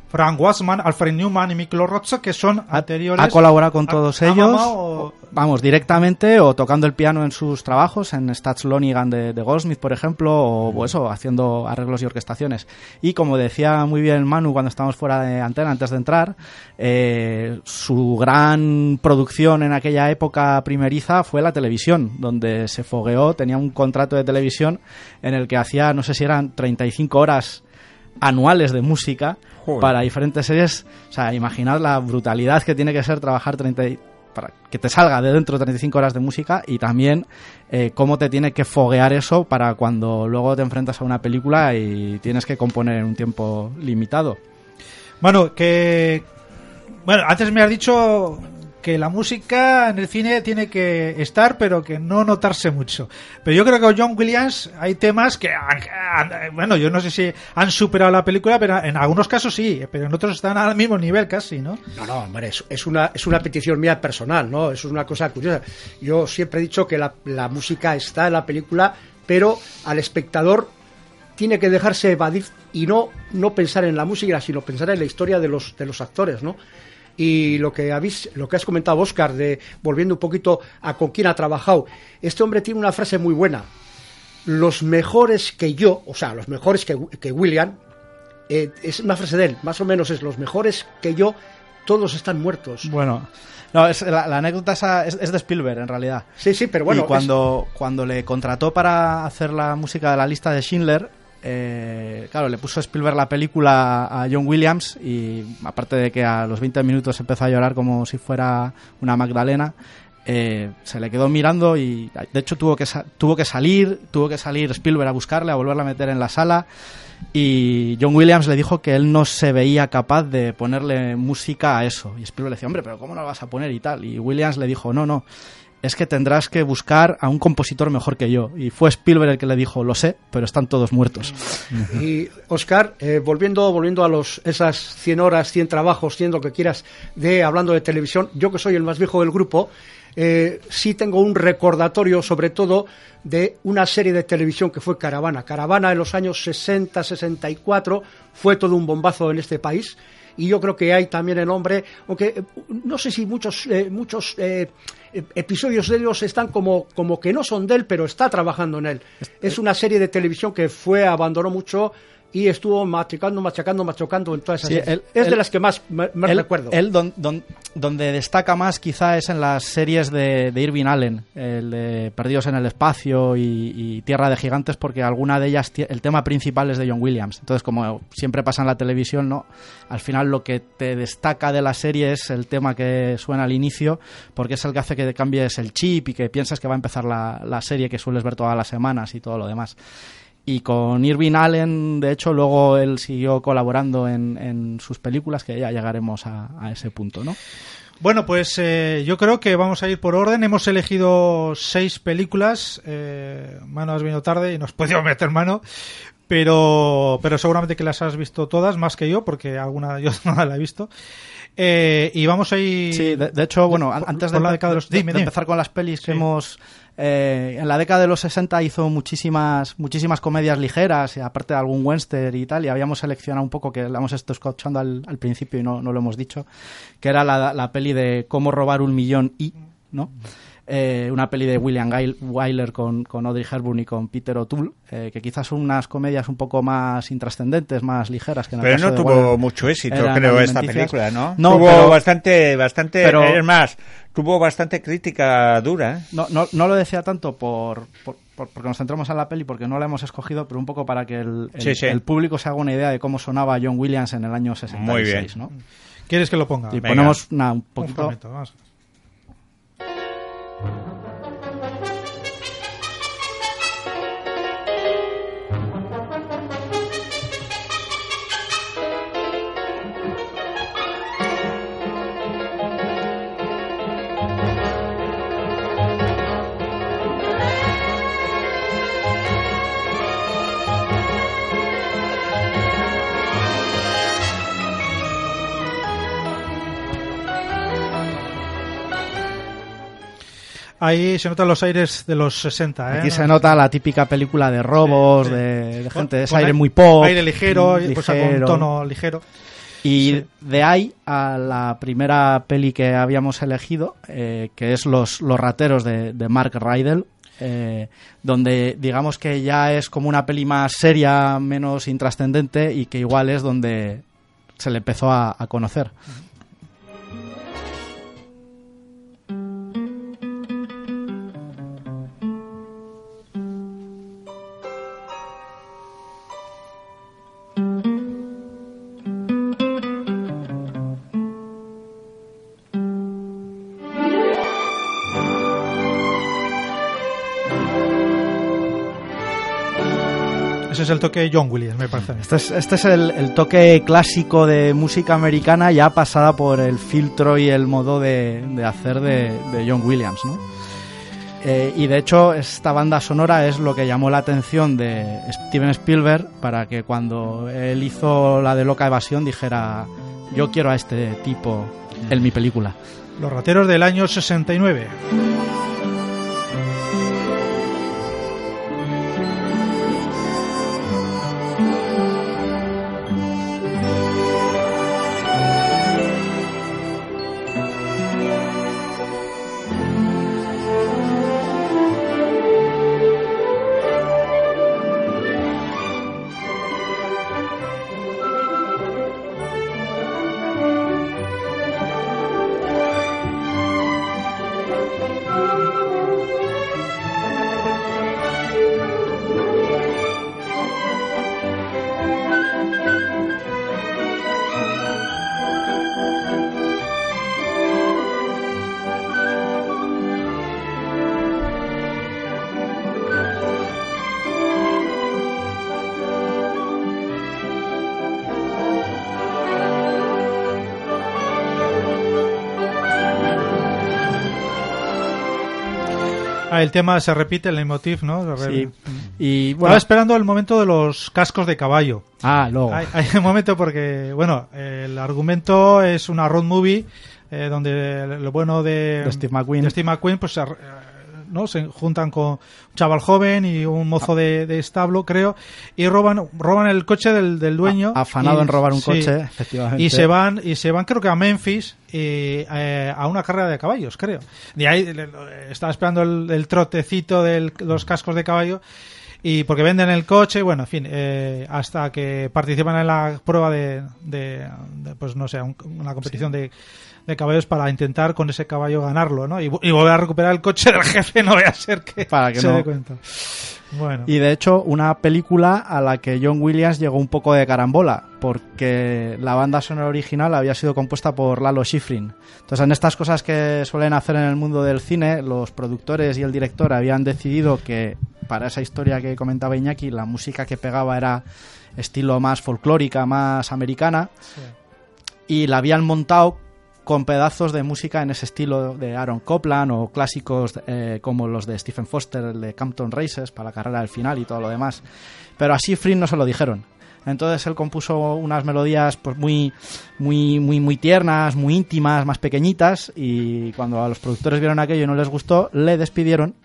Frank Wassman, Alfred Newman y Miklo Rocha, que son anteriores. ha colaborado con todos a ellos, o- vamos, directamente o tocando el piano en sus trabajos, en Stats Lonigan de, de Goldsmith, por ejemplo, o, o eso, haciendo arreglos y orquestaciones. Y como decía muy bien Manu cuando estábamos fuera de antena, antes de entrar, eh, su gran producción en aquella época primeriza fue la televisión, donde se fogueó, tenía un contrato de televisión en el que hacía, no sé si eran 35 horas anuales de música Joder. para diferentes series. O sea, imaginad la brutalidad que tiene que ser trabajar 30 y- para que te salga de dentro 35 horas de música y también eh, cómo te tiene que foguear eso para cuando luego te enfrentas a una película y tienes que componer en un tiempo limitado. Bueno, que. Bueno, antes me has dicho que la música en el cine tiene que estar, pero que no notarse mucho. Pero yo creo que John Williams hay temas que, bueno, yo no sé si han superado la película, pero en algunos casos sí, pero en otros están al mismo nivel casi, ¿no? No, no, hombre, es, es una, es una petición mía personal, ¿no? Eso es una cosa curiosa. Yo siempre he dicho que la, la música está en la película, pero al espectador tiene que dejarse evadir y no, no pensar en la música, sino pensar en la historia de los, de los actores, ¿no? Y lo que, habéis, lo que has comentado, Oscar, de volviendo un poquito a con quién ha trabajado, este hombre tiene una frase muy buena. Los mejores que yo, o sea, los mejores que, que William, eh, es una frase de él, más o menos es los mejores que yo, todos están muertos. Bueno, no, es, la, la anécdota esa es, es de Spielberg en realidad. Sí, sí, pero bueno. Y cuando, cuando le contrató para hacer la música de la lista de Schindler, eh, claro, le puso Spielberg la película a John Williams y aparte de que a los 20 minutos empezó a llorar como si fuera una Magdalena, eh, se le quedó mirando y de hecho tuvo que, tuvo que salir, tuvo que salir Spielberg a buscarle, a volverla a meter en la sala y John Williams le dijo que él no se veía capaz de ponerle música a eso. Y Spielberg le decía, hombre, pero ¿cómo no lo vas a poner y tal? Y Williams le dijo, no, no, es que tendrás que buscar a un compositor mejor que yo. Y fue Spielberg el que le dijo, lo sé, pero están todos muertos. Y Oscar, eh, volviendo, volviendo a los esas 100 horas, 100 trabajos, 100 lo que quieras de hablando de televisión, yo que soy el más viejo del grupo, eh, sí tengo un recordatorio sobre todo de una serie de televisión que fue Caravana. Caravana en los años 60, 64 fue todo un bombazo en este país y yo creo que hay también el hombre, aunque eh, no sé si muchos muchos episodios de ellos están como, como que no son de él, pero está trabajando en él. Es una serie de televisión que fue, abandonó mucho y estuvo machacando, machacando, machacando en todas esas Sí, él- es de las que más, me- él, recuerdo. él don- don- donde destaca más quizá es en las series de, de Irving Allen, el de Perdidos en el Espacio y, y Tierra de Gigantes, porque alguna de ellas, el tema principal es de John Williams. Entonces, como siempre pasa en la televisión, ¿no? Al final lo que te destaca de la serie es el tema que suena al inicio, porque es el que hace que cambies el chip y que piensas que va a empezar la, la serie que sueles ver todas las semanas y todo lo demás. Y con Irving Allen, de hecho, luego él siguió colaborando en, en sus películas, que ya llegaremos a, a ese punto, ¿no? Bueno, pues eh, yo creo que vamos a ir por orden. Hemos elegido seis películas. Eh, mano, has venido tarde y nos podíamos meter mano. Pero, pero seguramente que las has visto todas, más que yo, porque alguna yo no la he visto. Eh, y vamos a ir. Sí, de, de hecho, bueno, por- antes de, la década de los. Dime, de empezar con las pelis que hemos... eh, en la década de los 60 hizo muchísimas muchísimas comedias ligeras, y aparte de algún western y tal, y habíamos seleccionado un poco, que la hemos estado escuchando al, al principio y no, no lo hemos dicho, que era la, la peli de Cómo robar un millón y, ¿no? Eh, una peli de William Wyler con, con Audrey Hepburn y con Peter O'Toole, eh, que quizás son unas comedias un poco más intrascendentes, más ligeras. Que en el Pero caso no de tuvo Warner mucho éxito, creo, esta película, ¿no? No, tuvo pero- bastante, bastante, pero- es más, tuvo bastante crítica dura. ¿eh? No, no, no lo decía tanto por, por- por- porque nos centramos en la peli, porque no la hemos escogido, pero un poco para que el, el- Sí, sí. el público se haga una idea de cómo sonaba John Williams en el año 66. Muy bien. ¿no? ¿Quieres que lo ponga? Y Venga. ponemos una, un Un poquito... fragmento, vamos. Thank you. Ahí se notan los aires de los 60, ¿eh? Aquí se nota la típica película de robos, de, de gente, Con aire muy pop. aire ligero, y, pues, con ligero. tono ligero. Y Sí. de ahí a la primera peli que habíamos elegido, eh, que es Los, los rateros de, de Mark Rydell, eh, donde digamos que ya es como una peli más seria, menos intrascendente y que igual es donde se le empezó a, a conocer. Es el toque John Williams, me parece. Este es, este es el, el toque clásico de música americana ya pasada por el filtro y el modo de, de hacer de, de John Williams, ¿no? Eh, y de hecho esta banda sonora es lo que llamó la atención de Steven Spielberg para que cuando él hizo la de Loca Evasión dijera yo quiero a este tipo en mi película. Los rateros del año 69. El tema se repite, el leitmotiv, ¿no? Sí. Y Estaba bueno, esperando el momento de los cascos de caballo. Ah, luego. Hay, hay un momento porque, bueno, el argumento es una road movie eh, donde lo bueno de, De Steve McQueen. de Steve McQueen, pues ¿no? se juntan con un chaval joven y un mozo de, de establo, creo, y roban roban el coche del, del dueño. A- afanado y- en robar un sí. coche, efectivamente. Y se van, y se van creo que a Memphis y, eh, a una carrera de caballos, creo. Y ahí estaba esperando el, el trotecito de los cascos de caballo y porque venden el coche, bueno, en fin, eh, hasta que participan en la prueba de, de- de, pues no sé, un- una competición de, de caballos para intentar con ese caballo ganarlo, ¿no? Y, vo- y volver a recuperar el coche del jefe, no vaya a ser que, Para que se no. dé cuenta. Bueno. Y de hecho, una película a la que John Williams llegó un poco de carambola, porque la banda sonora original había sido compuesta por Lalo Schifrin. Entonces, en estas cosas que suelen hacer en el mundo del cine, los productores y el director habían decidido que para esa historia que comentaba Iñaki, la música que pegaba era estilo más folclórica, más americana, y la habían montado con pedazos de música en ese estilo de Aaron Copland o clásicos eh, como los de Stephen Foster, el de Campton Races para la carrera del final y todo lo demás. Pero a Schifrin no se lo dijeron. Entonces él compuso unas melodías pues muy, muy, muy, muy tiernas, muy íntimas, más pequeñitas y cuando a los productores vieron aquello y no les gustó, le despidieron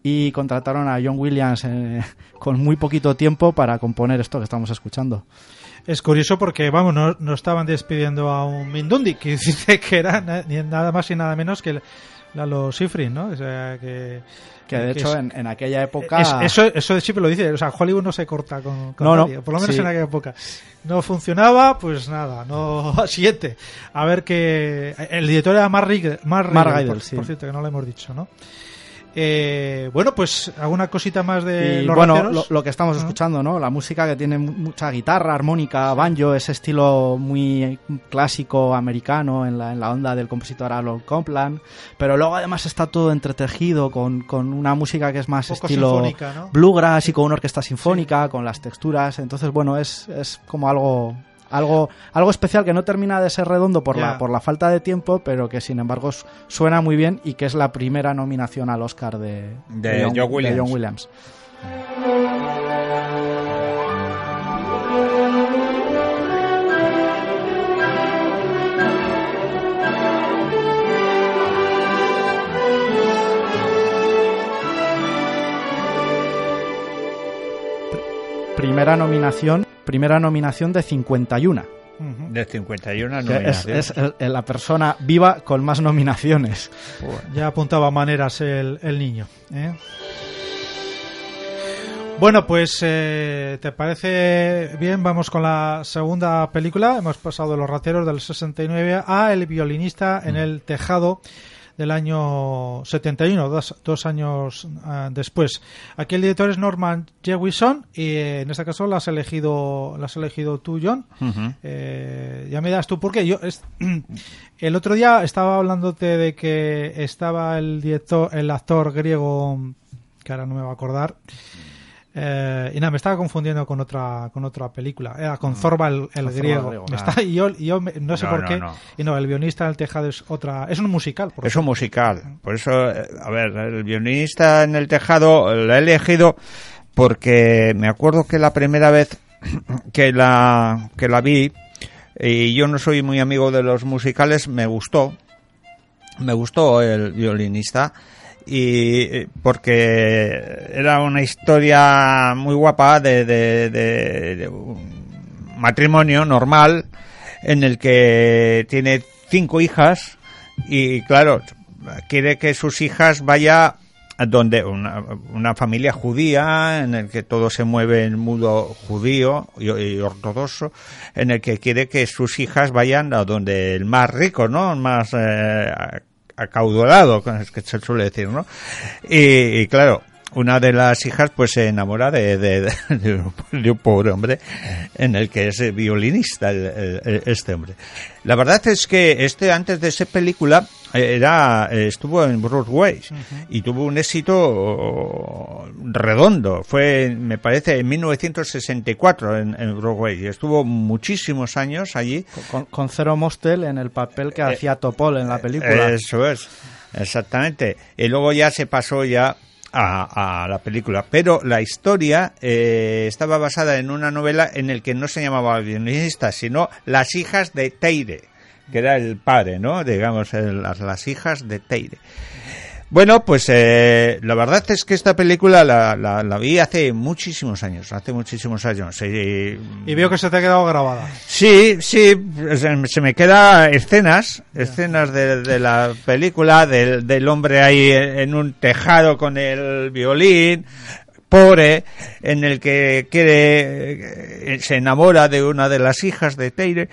y contrataron a John Williams eh, con muy poquito tiempo para componer esto que estamos escuchando. Es curioso porque, vamos, no, no estaban despidiendo a un Mindundi, que dice que era nada más y nada menos que Lalo Schifrin, ¿no? O sea, que... Que de que hecho es- en, en aquella época... es- eso, eso de Schifrin lo dice, o sea, Hollywood no se corta con, con No, no, nadie, por lo menos sí. en aquella época. No funcionaba, pues nada, no siguiente. A ver que... El director era Mark Riegel, Mark Mark Riegel, Riegel, por, sí. por cierto, que no lo hemos dicho, ¿no? Eh, bueno, pues alguna cosita más de Y los bueno, lo, lo que estamos escuchando, ¿no? La música que tiene mu- mucha guitarra, armónica, banjo, ese estilo muy clásico americano en la, en la onda del compositor Aaron Copland. Pero luego además está todo entretejido con, con una música que es más estilo ¿no? bluegrass y con una orquesta sinfónica, con las texturas. Entonces, bueno, es, es como algo... Algo, algo especial que no termina de ser redondo por, la, por la falta de tiempo, pero que sin embargo suena muy bien y que es la primera nominación al Oscar de, De John de Williams. John Williams. Primera nominación, primera nominación de 51. De 51 Que es, nominaciones. es el- la persona viva con más nominaciones. Ya apuntaba maneras el, el niño. ¿eh? Bueno, pues eh, ¿te parece bien? Vamos con la segunda película. Hemos pasado de Los Rateros del 69 a El violinista en el tejado del año 71, dos, dos años ah, después. Aquí el director es Norman Jewison y eh, en este caso la has elegido, la has elegido tú, John. Eh, ya me das tú por qué. Yo es- el otro día estaba hablándote de que estaba el director, el actor griego que ahora no me va a acordar. Eh, y nada, me estaba confundiendo con otra con otra película. Era con Zorba el, griego. griego, Me ah. está- y yo, y yo me- no sé No, por no, qué. no. Y no, el violinista en el tejado es otra. Es un musical. Por Es un musical. Por eso, eh, a ver, el violinista en el tejado lo he elegido porque me acuerdo que la primera vez que la, que la vi, y yo no soy muy amigo de los musicales, me gustó. Me gustó el violinista. Y eh, porque era una historia muy guapa de, de, un matrimonio normal en el que tiene cinco hijas y claro quiere que sus hijas vaya donde una, una familia judía en el que todo se mueve en mundo judío y, y ortodoxo en el que quiere que sus hijas vayan a donde el más rico no más eh, acaudalado es que se suele decir no y, claro una de las hijas pues se enamora de, de, de- un- pobre hombre en el que es violinista este hombre. La verdad es que este antes de esa película era eh, estuvo en Broadway y tuvo un éxito redondo. Fue, me parece, en 1964 en, en Broadway. Y estuvo muchísimos años allí. Con, con Cero Mostel en el papel que hacía Topol en la película. Eso es. Exactamente. Y luego ya se pasó ya a, a la película. Pero la historia eh, estaba basada en una novela en el que no se llamaba violinista, sino Las hijas de Teire, que era el padre, ¿no? Digamos, el- las, las hijas de Teire. Bueno, pues eh, la verdad es que esta película la, la, la vi hace muchísimos años, hace muchísimos años. Y, Y veo que se te ha quedado grabada. Sí, sí, se, se me queda escenas, escenas de, de la película, del, del hombre ahí en un tejado con el violín, pobre, en el que quiere, eh, se enamora de una de las hijas de Teire.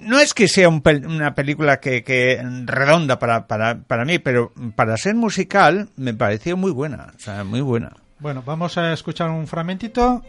No es que sea un pel- una película que, que redonda para, para, para mí, pero para ser musical me pareció muy buena, o sea, muy buena. Bueno, vamos a escuchar un fragmentito.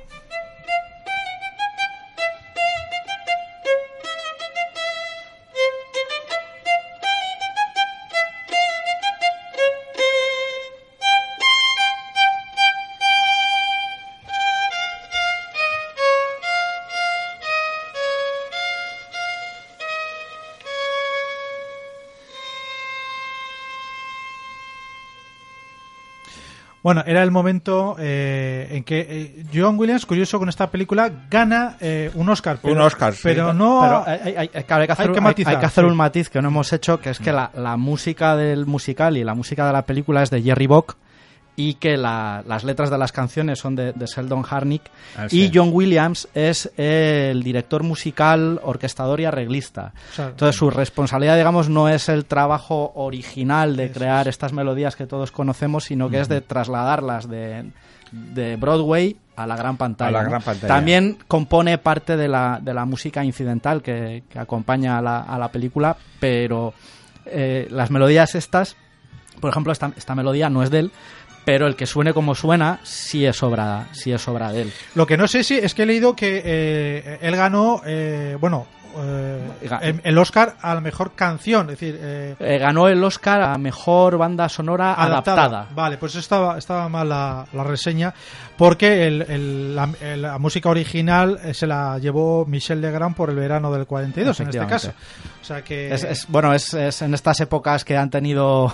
Bueno, era el momento eh, en que eh, John Williams, curioso con esta película, gana eh, un Oscar. Pero, Un Oscar, sí. Pero no. Pero hay, hay- hay- claro, hay que hacer, hay que hay- matizar, hay que hacer sí. un matiz que no hemos hecho, que es que la, la música del musical y la música de la película es de Jerry Bock y que la- las letras de las canciones son de, de Sheldon Harnick Ah, y. John Williams es el director musical, orquestador y arreglista. O sea, Entonces su responsabilidad, digamos, no es el trabajo original de crear estas melodías que todos conocemos, sino que es de trasladarlas de, de Broadway a la gran pantalla. A la ¿no? gran pantalla. También compone parte de la, de la música incidental que, que acompaña a la, a la película, pero eh, las melodías estas, por ejemplo, esta, esta melodía no es de él, pero el que suene como suena sí es obra, sí es obra de él. Lo que no sé si es que he leído que eh, él ganó, eh, bueno, eh, el, Oscar a la mejor canción, es decir, eh, Eh, ganó el Oscar a mejor banda sonora adaptada. Vale, pues estaba, estaba mal la, la reseña, porque el- el- la, el- la música original eh, se la llevó Michel Legrand por el verano del 42, en este caso. O sea que... Es, es- bueno, es, es en estas épocas que han tenido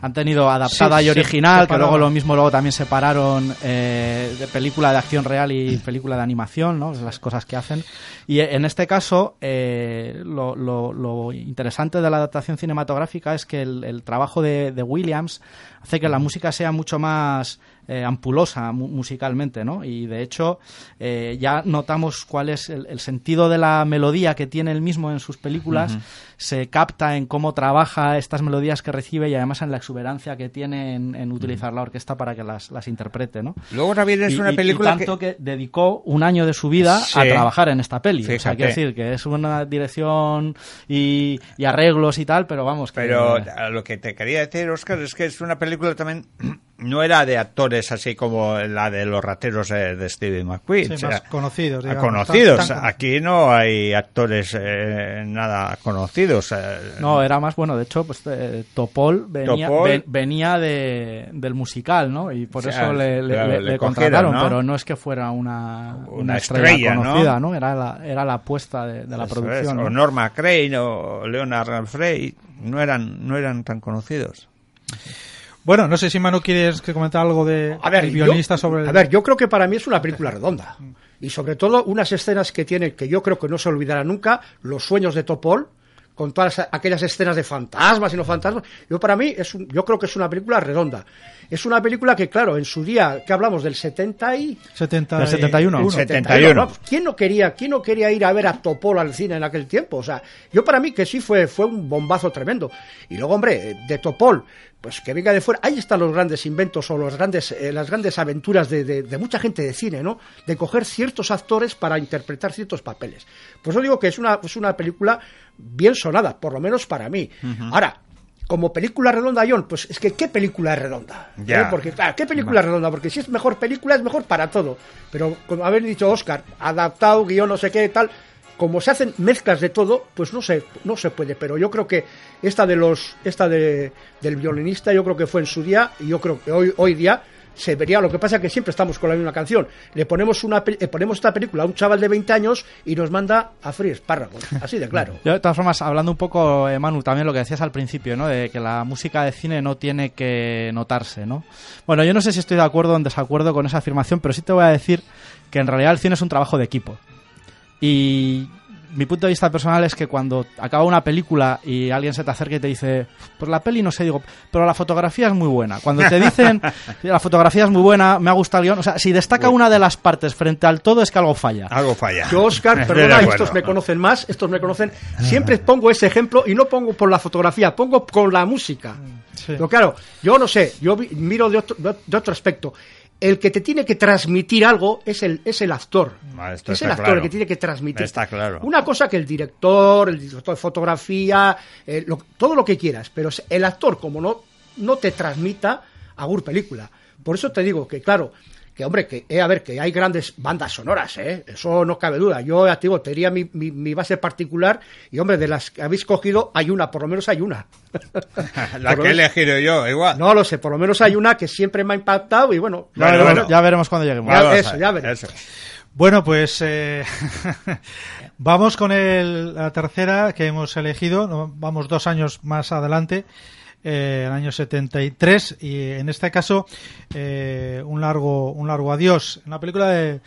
han tenido adaptada Sí, y original, que luego lo mismo luego también separaron eh, de película de acción real y película de animación, ¿no? las cosas que hacen. Y en este caso, eh, lo, lo- lo interesante de la adaptación cinematográfica es que el, el trabajo de, de Williams hace que la música sea mucho más eh, ampulosa mu- musicalmente, ¿no? Y de hecho eh, ya notamos cuál es el, el sentido de la melodía que tiene él mismo en sus películas, se capta en cómo trabaja estas melodías que recibe y además en la exuberancia que tiene en, en utilizar la orquesta para que las, las interprete, ¿no? Luego también es Y- una y- y película tanto que... dedicó un año de su vida Sí. a trabajar en esta peli. O sea, quiero decir que es una dirección y, y arreglos y tal, pero vamos, que... Pero lo que te quería decir, Oscar, es que es una película también. No era de actores así como la de los rateros eh, de Steve McQueen. Sí, o sea, más conocidos, digamos, conocidos. tan- tan- Aquí no hay actores eh, nada conocidos. eh. No, era más bueno. De hecho, pues eh, Topol venía, Topol. ve- venía de, del musical, ¿no? Y por O sea, eso le, le- claro, le- le le cogieron, contrataron, ¿no? pero no es que fuera una, una, Una estrella, estrella, ¿no? conocida, ¿no? Era la, era la apuesta de, de la Eso producción. es, ¿no? O Norma Crane o Leonard Frey. No eran, no eran tan conocidos. Bueno, no sé si Manu quieres que comentar algo de A ver, el yo- violinista sobre el... A ver, yo creo que para mí es una película redonda. Y sobre todo unas escenas que tiene, que yo creo que no se olvidará nunca, los sueños de Topol, con todas aquellas escenas de fantasmas y no fantasmas. Yo para mí, es un- yo creo que es una película redonda. Es una película que, claro, en su día, que hablamos del 70 y... 70 Del 71. Uno. 71. ¿no? ¿Quién no quería, quién no quería ir a ver a Topol al cine en aquel tiempo? O sea, yo para mí que sí fue, fue un bombazo tremendo. Y luego, hombre, de Topol, pues que venga de fuera, ahí están los grandes inventos o los grandes, eh, las grandes aventuras de, de- de mucha gente de cine, ¿no? De coger ciertos actores para interpretar ciertos papeles. Pues yo digo que es una, es una película bien sonada, por lo menos para mí. Ahora, como película redonda, John, pues es que ¿qué película es redonda? Ya. ¿Eh? Porque, claro, ¿qué película es redonda? Porque si es mejor película, es mejor para todo. Pero, como haber dicho Oscar, adaptado, guion, no sé qué, tal, como se hacen mezclas de todo, pues no se, no se puede. Pero yo creo que esta de los, esta de, del violinista, yo creo que fue en su día, y yo creo que hoy, hoy día se vería lo que pasa que siempre estamos con la misma canción. Le ponemos una eh, ponemos esta película a un chaval de 20 años y nos manda a freír espárragos, así de claro. Yo, de todas formas, hablando un poco, eh, también lo que decías al principio, ¿no? De que la música de cine no tiene que notarse, ¿no? Bueno, yo no sé si estoy de acuerdo o en desacuerdo con esa afirmación, pero sí te voy a decir que en realidad el cine es un trabajo de equipo. Y mi punto de vista personal es que cuando acaba una película y alguien se te acerca y te dice, pues la peli no sé, digo, pero la fotografía es muy buena. Cuando te dicen, la fotografía es muy buena, me ha gustado el guion, o sea, si destaca una de las partes frente al todo es que algo falla. Algo falla. Yo, Oscar, perdona, estos me conocen más, estos me conocen. Siempre pongo ese ejemplo y no pongo por la fotografía, pongo con la música. Pero claro, yo no sé, yo miro de otro, de otro aspecto. El que te tiene que transmitir algo es el, es el actor. Ah, es el actor claro. el que tiene que transmitir. Está claro. Una cosa que el director, el director de fotografía, eh, lo- todo lo que quieras, pero el actor, como no, no te transmita, agur película. Por eso te digo que, claro, que hombre, que eh, a ver, que hay grandes bandas sonoras, ¿eh? eso no cabe duda. Yo, ya te digo, tenía mi, mi, mi base particular y, hombre, de las que habéis cogido, hay una, por lo menos hay una. La Por que he elegido yo, igual. No lo sé, por lo menos hay una que siempre me ha impactado y bueno, Ya, veremos, ya veremos cuando lleguemos. Ya- eso, ya veremos. Bueno, pues eh, vamos con el- la tercera que hemos elegido. Vamos dos años más adelante, eh, el año 73, y en este caso eh, un largo un largo adiós. Una película de-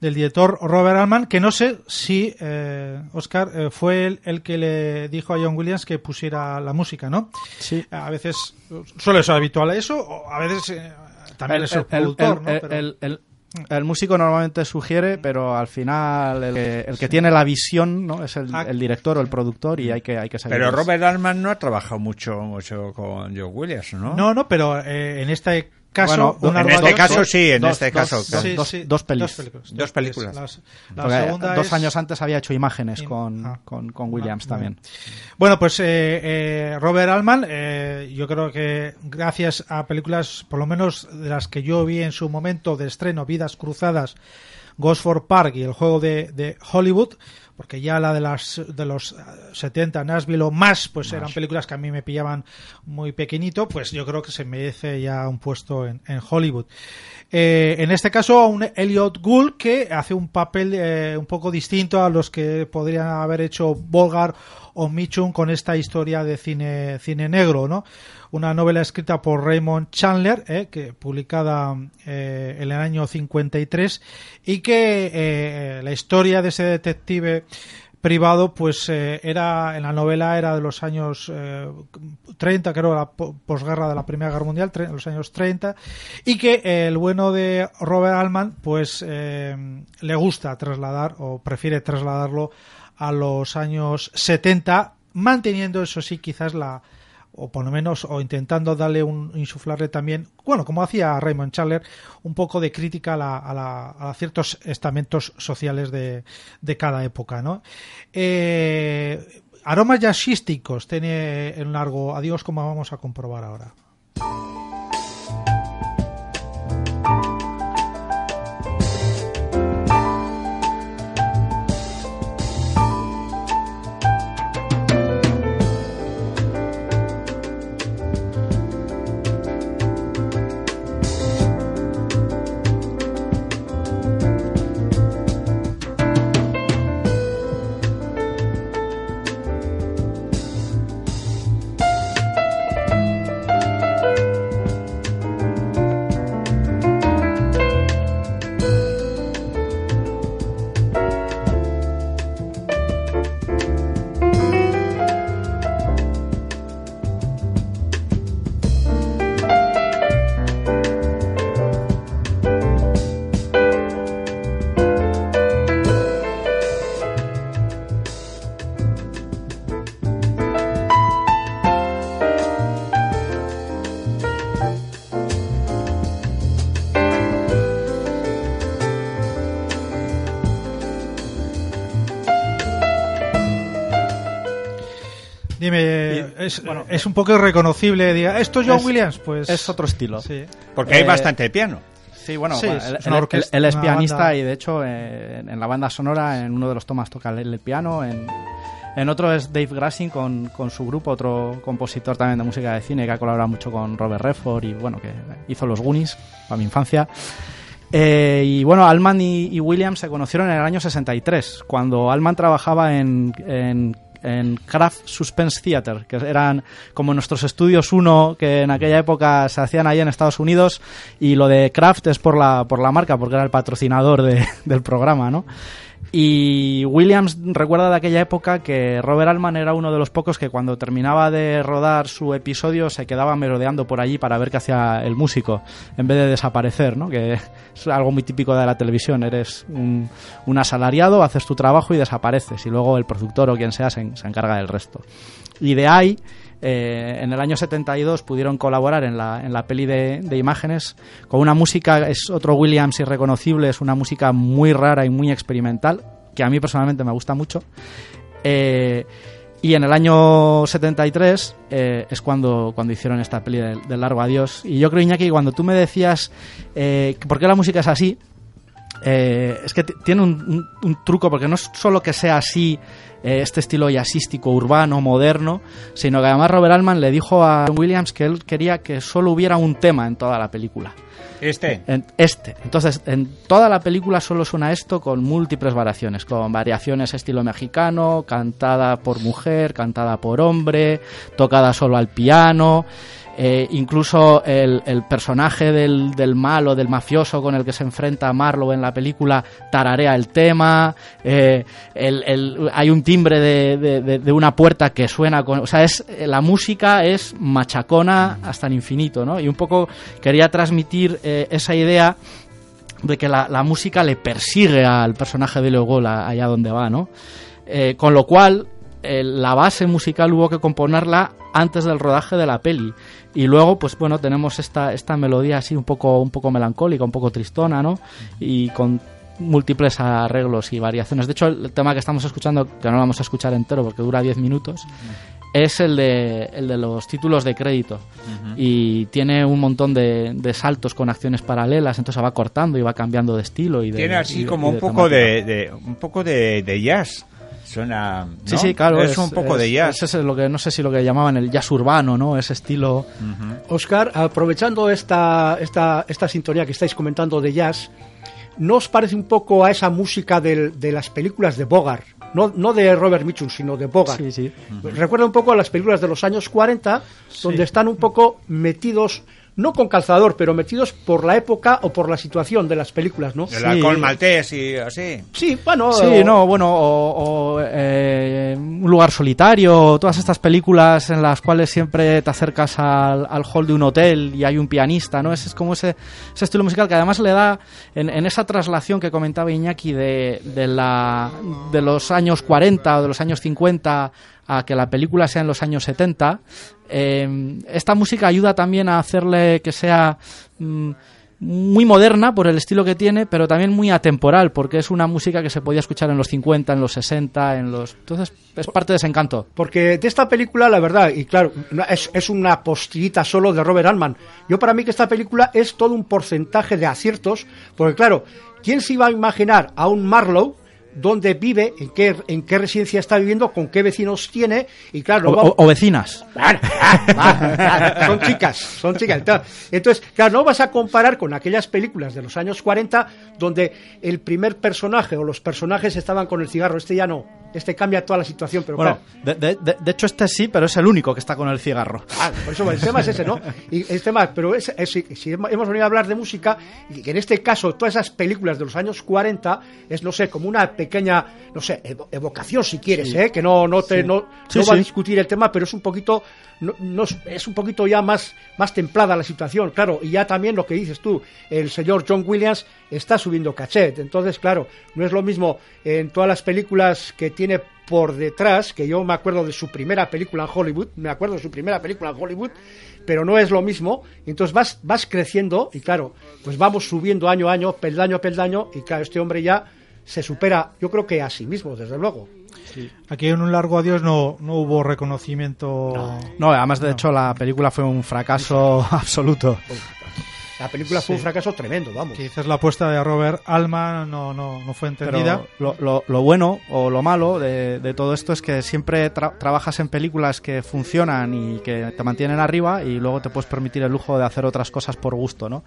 del director Robert Altman, que no sé si eh, Oscar eh, fue el, el que le dijo a John Williams que pusiera la música, ¿no? Sí. A veces suele ser habitual eso, o a veces eh, también es el, productor, ¿no? el- Pero- el- músico normalmente sugiere, pero al final el que, el que tiene la visión ¿no? es el, Ah. el director o el productor y hay que, hay que seguir. Pero Robert Altman no ha trabajado mucho, mucho con John Williams, ¿no? No, no, pero eh, en este caso... Bueno, un en este caso sí, en dos- este dos- caso, dos- claro. sí, dos, sí, dos pelis. Películas. Dos películas. Las- la segunda dos es- años antes había hecho imágenes Im- con, ah. con, con Williams Vale. también. Bueno, pues eh, eh, Robert Altman, eh, yo creo que gracias a películas, por lo menos de las que yo vi en su momento de estreno, Vidas Cruzadas, Gosford Park y el juego de, de Hollywood, porque ya la de las de los eh, 70 Nashville o más, pues eran películas que a mí me pillaban muy pequeñito, pues yo creo que se merece ya un puesto en, en Hollywood. Eh, en este caso, un Elliot Gould que hace un papel eh, un poco distinto a los que podrían haber hecho Volgar o Michum con esta historia de cine, cine negro, ¿no? Una novela escrita por Raymond Chandler, eh, que publicada eh, en el año 53 y que eh, la historia de ese detective privado pues eh, era en la novela era de los años eh, 30 creo la po- posguerra de la primera guerra mundial los años 30 y que el bueno de Robert Altman pues eh, le gusta trasladar o prefiere trasladarlo a los años 70 manteniendo eso sí quizás la o por lo menos o intentando darle un insuflarle también bueno como hacía Raymond Chandler un poco de crítica a, la- a la- a ciertos estamentos sociales de, de cada época no Eh, aromas jazzísticos tiene en largo adiós como vamos a comprobar ahora Es, es un poco irreconocible. Diga, ¿esto es John Es- Williams? Pues es otro estilo. Sí. Porque hay Eh, bastante piano. Sí, bueno, Sí, bueno, es él, él- es pianista banda. y de hecho eh, en la banda sonora en uno de los tomas toca el, el piano, en, En otro es Dave Grassing con, con su grupo, otro compositor también de música de cine que ha colaborado mucho con Robert Redford y bueno, que hizo los Goonies para mi infancia. Eh, y bueno, Allman y, y Williams se conocieron en el año 63, cuando Allman trabajaba en, en, en Kraft Suspense Theater, que eran como nuestros estudios uno que en aquella época se hacían ahí en Estados Unidos, y lo de Kraft es por la, por la marca, porque era el patrocinador de- del programa, ¿no? Y Williams recuerda de aquella época que Robert Altman era uno de los pocos que cuando terminaba de rodar su episodio se quedaba merodeando por allí para ver qué hacía el músico, en vez de desaparecer, ¿no? Que es algo muy típico de la televisión. Eres un, asalariado, haces tu trabajo y desapareces, y luego el productor o quien sea se encarga del resto. Y de ahí, eh, en el año 72 pudieron colaborar en la, en la peli de, de imágenes con una música, es otro Williams irreconocible, es una música muy rara y muy experimental, que a mí personalmente me gusta mucho. Eh, y en el año 73 eh, es cuando, cuando hicieron esta peli del, del largo adiós. Y yo creo, Iñaki, cuando tú me decías eh, por qué la música es así, eh, es que tiene un, un- un truco, porque no es solo que sea así, eh, este estilo jazzístico, urbano, moderno, sino que además Robert Altman le dijo a John Williams que él quería que solo hubiera un tema en toda la película. Este. En- este. Entonces, en toda la película solo suena esto con múltiples variaciones, con variaciones estilo mexicano, cantada por mujer, cantada por hombre, tocada solo al piano. Eh, incluso el, el personaje del, malo, del mafioso con el que se enfrenta Marlowe en la película, tararea el tema. eh, hay un timbre de, una puerta que suena con. O sea, es, la música es machacona hasta el infinito, ¿no? Y un poco quería transmitir eh, esa idea de que la, la música le persigue al personaje de Leo Gol a- allá donde va, ¿no? Eh, con lo cual, eh, la base musical hubo que componerla antes del rodaje de la peli. Y luego, pues bueno, tenemos esta, esta melodía así un poco, un poco melancólica, un poco tristona, ¿no? Y con múltiples arreglos y variaciones. De hecho, el tema que estamos escuchando, que no lo vamos a escuchar entero porque dura 10 minutos, es el de, el de los títulos de crédito. Y tiene un montón de, de saltos con acciones paralelas, entonces va cortando y va cambiando de estilo. Y de, Tiene así como y un poco de, un poco de jazz. Suena. ¿no? Sí, sí, claro. Es, un poco es- de jazz. ese es lo que, no sé si lo que llamaban el jazz urbano, ¿no? Ese estilo. Oscar, aprovechando esta, esta, esta sintonía que estáis comentando de jazz, ¿no os parece un poco a esa música del- de las películas de Bogart? No, no de Robert Mitchum, sino de Bogart. Sí, sí. Recuerda un poco a las películas de los años 40, donde están un poco metidos, no con calzador, pero metidos por la época o por la situación de las películas, ¿no? El alcohol maltés y así. Sí, bueno. Sí, no, bueno, o, o, eh, Un lugar solitario, todas estas películas en las cuales siempre te acercas al, al hall de un hotel y hay un pianista, ¿no? Ese es como ese, ese estilo musical que además le da, en, en esa traslación que comentaba Iñaki de, de, la, de los años 40 o de los años 50 a que la película sea en los años 70, eh, esta música ayuda también a hacerle que sea... mm, muy moderna por el estilo que tiene, pero también muy atemporal, porque es una música que se podía escuchar en los 50, en los 60, en los... Entonces es parte de ese encanto. Porque de esta película, la verdad, y claro, es, es una postillita solo de Robert Altman. Yo para mí que esta película es todo un porcentaje de aciertos, porque claro, ¿quién se iba a imaginar a un Marlowe dónde vive, en qué, en qué residencia está viviendo, con qué vecinos tiene, y claro, O, no vamos- o- o vecinas. Son chicas, son chicas. Entonces, entonces, claro, no vas a comparar con aquellas películas de los años 40 donde el primer personaje o los personajes estaban con el cigarro. Este ya no. Este cambia toda la situación, pero Bueno, claro. de, de- de- de hecho este sí, pero es el único que está con el cigarro. Ah, por eso el tema es ese, ¿no? Y el tema, pero es, es- si, hemos venido a hablar de música, y que en este caso todas esas películas de los años 40 es, no sé, como una pequeña, no sé, evo- evocación si quieres, Sí. ¿eh? Que no, no te, Sí. no, Sí, no va a discutir el tema, pero es un poquito, no, es un poquito ya más, más templada la situación, claro. Y ya también lo que dices tú, el señor John Williams está subiendo cachet, entonces, claro, no es lo mismo en todas las películas que tiene por detrás, que yo me acuerdo de su primera película en Hollywood, me acuerdo de su primera película en Hollywood, pero no es lo mismo, entonces vas, vas creciendo y claro, pues vamos subiendo año a año, peldaño a peldaño, y claro, este hombre ya se supera, yo creo que a sí mismo, desde luego. Aquí en un largo adiós no, no hubo reconocimiento. No, además de hecho la película fue un fracaso absoluto. La película fue un Sí. fracaso tremendo, vamos. Quizás la apuesta de Robert Altman no, no, no fue entendida. Pero lo, lo- lo bueno o lo malo de, de todo esto es que siempre tra- trabajas en películas que funcionan y que te mantienen arriba y luego te puedes permitir el lujo de hacer otras cosas por gusto, ¿no?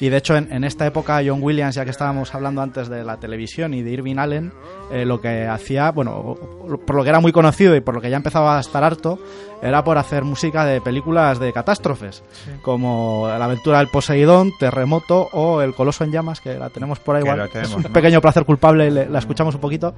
Y de hecho en, en esta época John Williams, ya que estábamos hablando antes de la televisión y de Irving Allen, eh, lo que hacía, bueno, por lo que era muy conocido y por lo que ya empezaba a estar harto, era por hacer música de películas de catástrofes, como La aventura del Terremoto o El Coloso en llamas, que la tenemos por ahí igual. tenemos, es un ¿no? pequeño placer culpable, le- la escuchamos un poquito.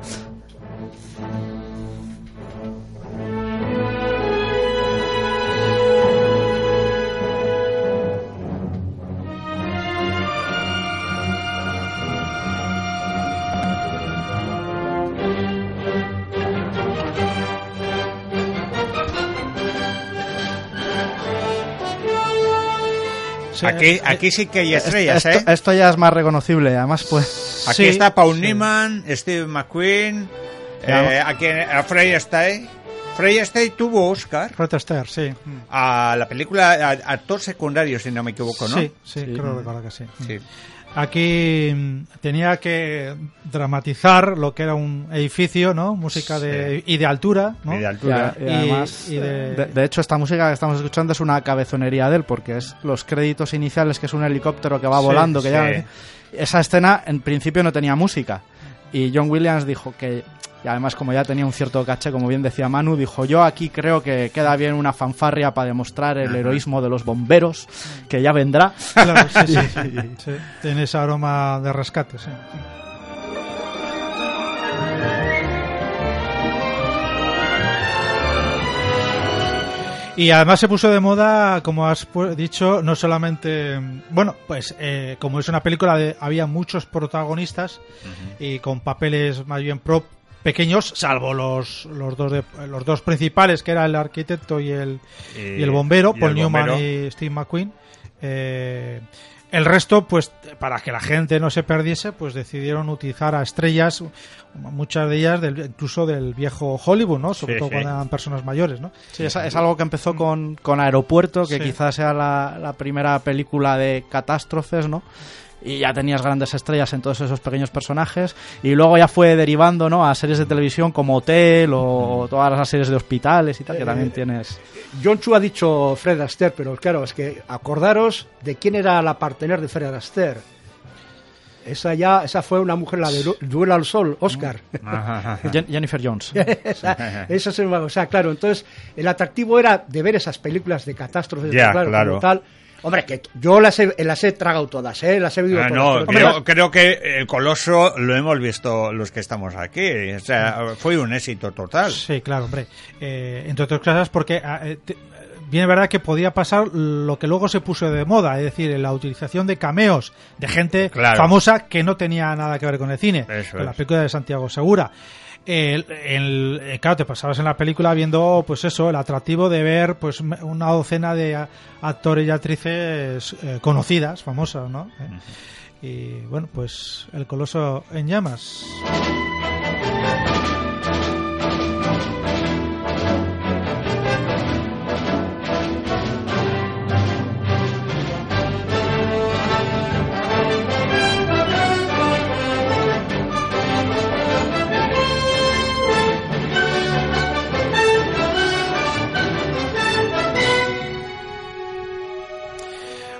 Aquí, aquí sí que hay estrellas, esto, ¿eh? esto ya es más reconocible, además pues... Aquí está Paul Newman, Steve McQueen, eh, aquí a Frey Astaire. Frey Astaire tuvo Oscar Fred Astaire, sí. a la película a- actor secundario, si no me equivoco, ¿no? Sí, sí, creo recordar que sí. Sí. Aquí mm, tenía que dramatizar lo que era un edificio, ¿no? Música de, y de altura, ¿no? Y de altura. Y, y además, y de- de... de hecho, esta música que estamos escuchando es una cabezonería de él, porque es los créditos iniciales, que es un helicóptero que va Sí, volando, que sí. ya... Esa escena, en principio, no tenía música. Y John Williams dijo que, y además como ya tenía un cierto caché, como bien decía Manu, dijo, yo aquí creo que queda bien una fanfarria para demostrar el heroísmo de los bomberos, que ya vendrá. Claro, sí, sí, sí. Tiene ese aroma de rescate, sí. Y además se puso de moda, como has dicho, no solamente, bueno, pues eh, como es una película de, había muchos protagonistas y con papeles más bien pro pequeños, salvo los, los dos de- los dos principales que era el arquitecto y el Y- y el bombero, y Paul el Newman bombero. y Steve McQueen. Eh, el resto, pues, para que la gente no se perdiese, pues decidieron utilizar a estrellas, muchas de ellas del, incluso del viejo Hollywood, ¿no? Sobre Sí, todo sí. cuando eran personas mayores, ¿no? Sí, es, es algo que empezó con, con Aeropuerto, que Sí. quizás sea la, la primera película de catástrofes, ¿no? Y ya tenías grandes estrellas en todos esos pequeños personajes. Y luego ya fue derivando, ¿no? A series de televisión como Hotel o todas las series de hospitales y tal, que Eh, también tienes... John Chu ha dicho Fred Astaire, pero claro, es que acordaros de quién era la partener de Fred Astaire. Esa ya, esa fue una mujer, la de Du- Duelo al Sol, Oscar. Jen- Jennifer Jones. esa, esa es o sea, claro, entonces el atractivo era de ver esas películas de catástrofes, Ya, claro, claro. como tal. Hombre, que yo las he, las he tragado todas, ¿eh? Las he vivido Ah, todas. no, creo, Hombre, creo que el Coloso lo hemos visto los que estamos aquí. O sea, fue un éxito total. Sí, claro, hombre. Eh, entre otras cosas, porque ah, eh, te- bien es verdad que podía pasar lo que luego se puso de moda, es decir, la utilización de cameos de gente Claro. famosa que no tenía nada que ver con el cine. con la película de Santiago Segura. El, el- eh, claro, te pasabas en la película viendo, pues eso, el atractivo de ver, pues una docena de actores y actrices eh, conocidas, famosas, ¿no? Eh, Y bueno, pues el coloso en llamas.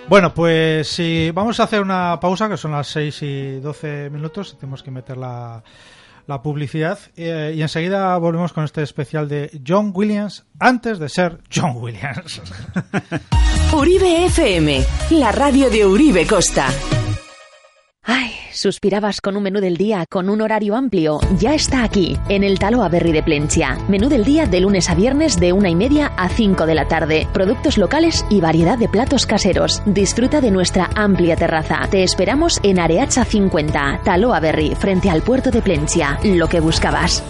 Bueno, pues sí, vamos a hacer una pausa, que son las 6 y 12 minutos, tenemos que meter la, la publicidad, eh, y enseguida volvemos con este especial de John Williams antes de ser John Williams. Uribe FM, la radio de Uribe Costa. Ay, suspirabas con un menú del día con un horario amplio. Ya está aquí, en el Talo Averri de Plencia. Menú del día de lunes a viernes de una y media a 5 de la tarde. Productos locales y variedad de platos caseros. Disfruta de nuestra amplia terraza. Te esperamos en Areacha 50, Talo Averri, frente al puerto de Plencia. Lo que buscabas.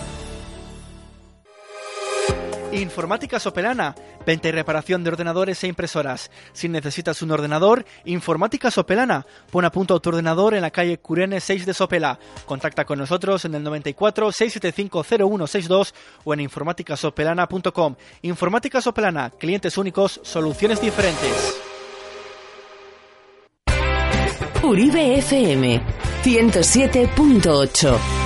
Informática Sopelana, venta y reparación de ordenadores e impresoras. Si necesitas un ordenador, Informática Sopelana. Pon a punto tu ordenador en la calle Curene 6 de Sopela. Contacta con nosotros en el 94 675 0162 o en informáticasopelana.com. Informática Sopelana, clientes únicos, soluciones diferentes. Uribe FM 107.8.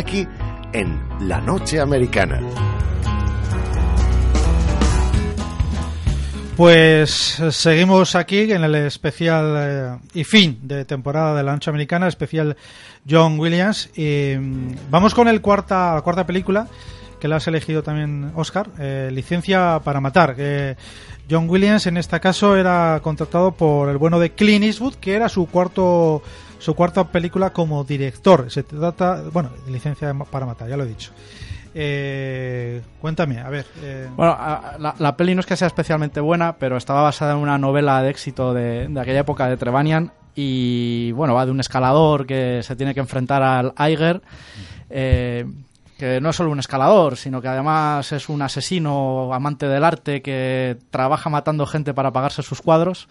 Iñaki en La Noche Americana. Pues eh, seguimos aquí en el especial eh, y fin de temporada de la noche americana, especial John Williams. Y mm, vamos con el cuarta, la cuarta película que la has elegido también Oscar, eh, Licencia para Matar. John Williams en este caso era contratado por el bueno de Clint Eastwood, que era su cuarto su cuarta película como director. Se trata, bueno, de Licencia para Matar, ya lo he dicho. Eh, cuéntame, a ver. eh, Bueno, la, la peli no es que sea especialmente buena, pero estaba basada en una novela de éxito de, de aquella época de Trevanian y bueno, va de un escalador que se tiene que enfrentar al Eiger, eh, que no es solo un escalador, sino que además es un asesino amante del arte que trabaja matando gente para pagarse sus cuadros.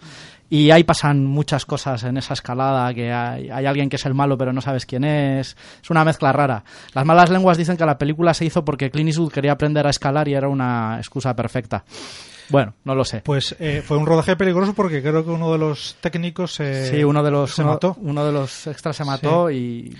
Y ahí pasan muchas cosas en esa escalada, que hay, hay alguien que es el malo pero no sabes quién es. Es una mezcla rara. Las malas lenguas dicen que la película se hizo porque Clint Eastwood quería aprender a escalar y era una excusa perfecta. Bueno, no lo sé. Pues eh, fue un rodaje peligroso porque creo que uno de los técnicos eh, sí, uno de los se uno, mató. uno de los extras se mató y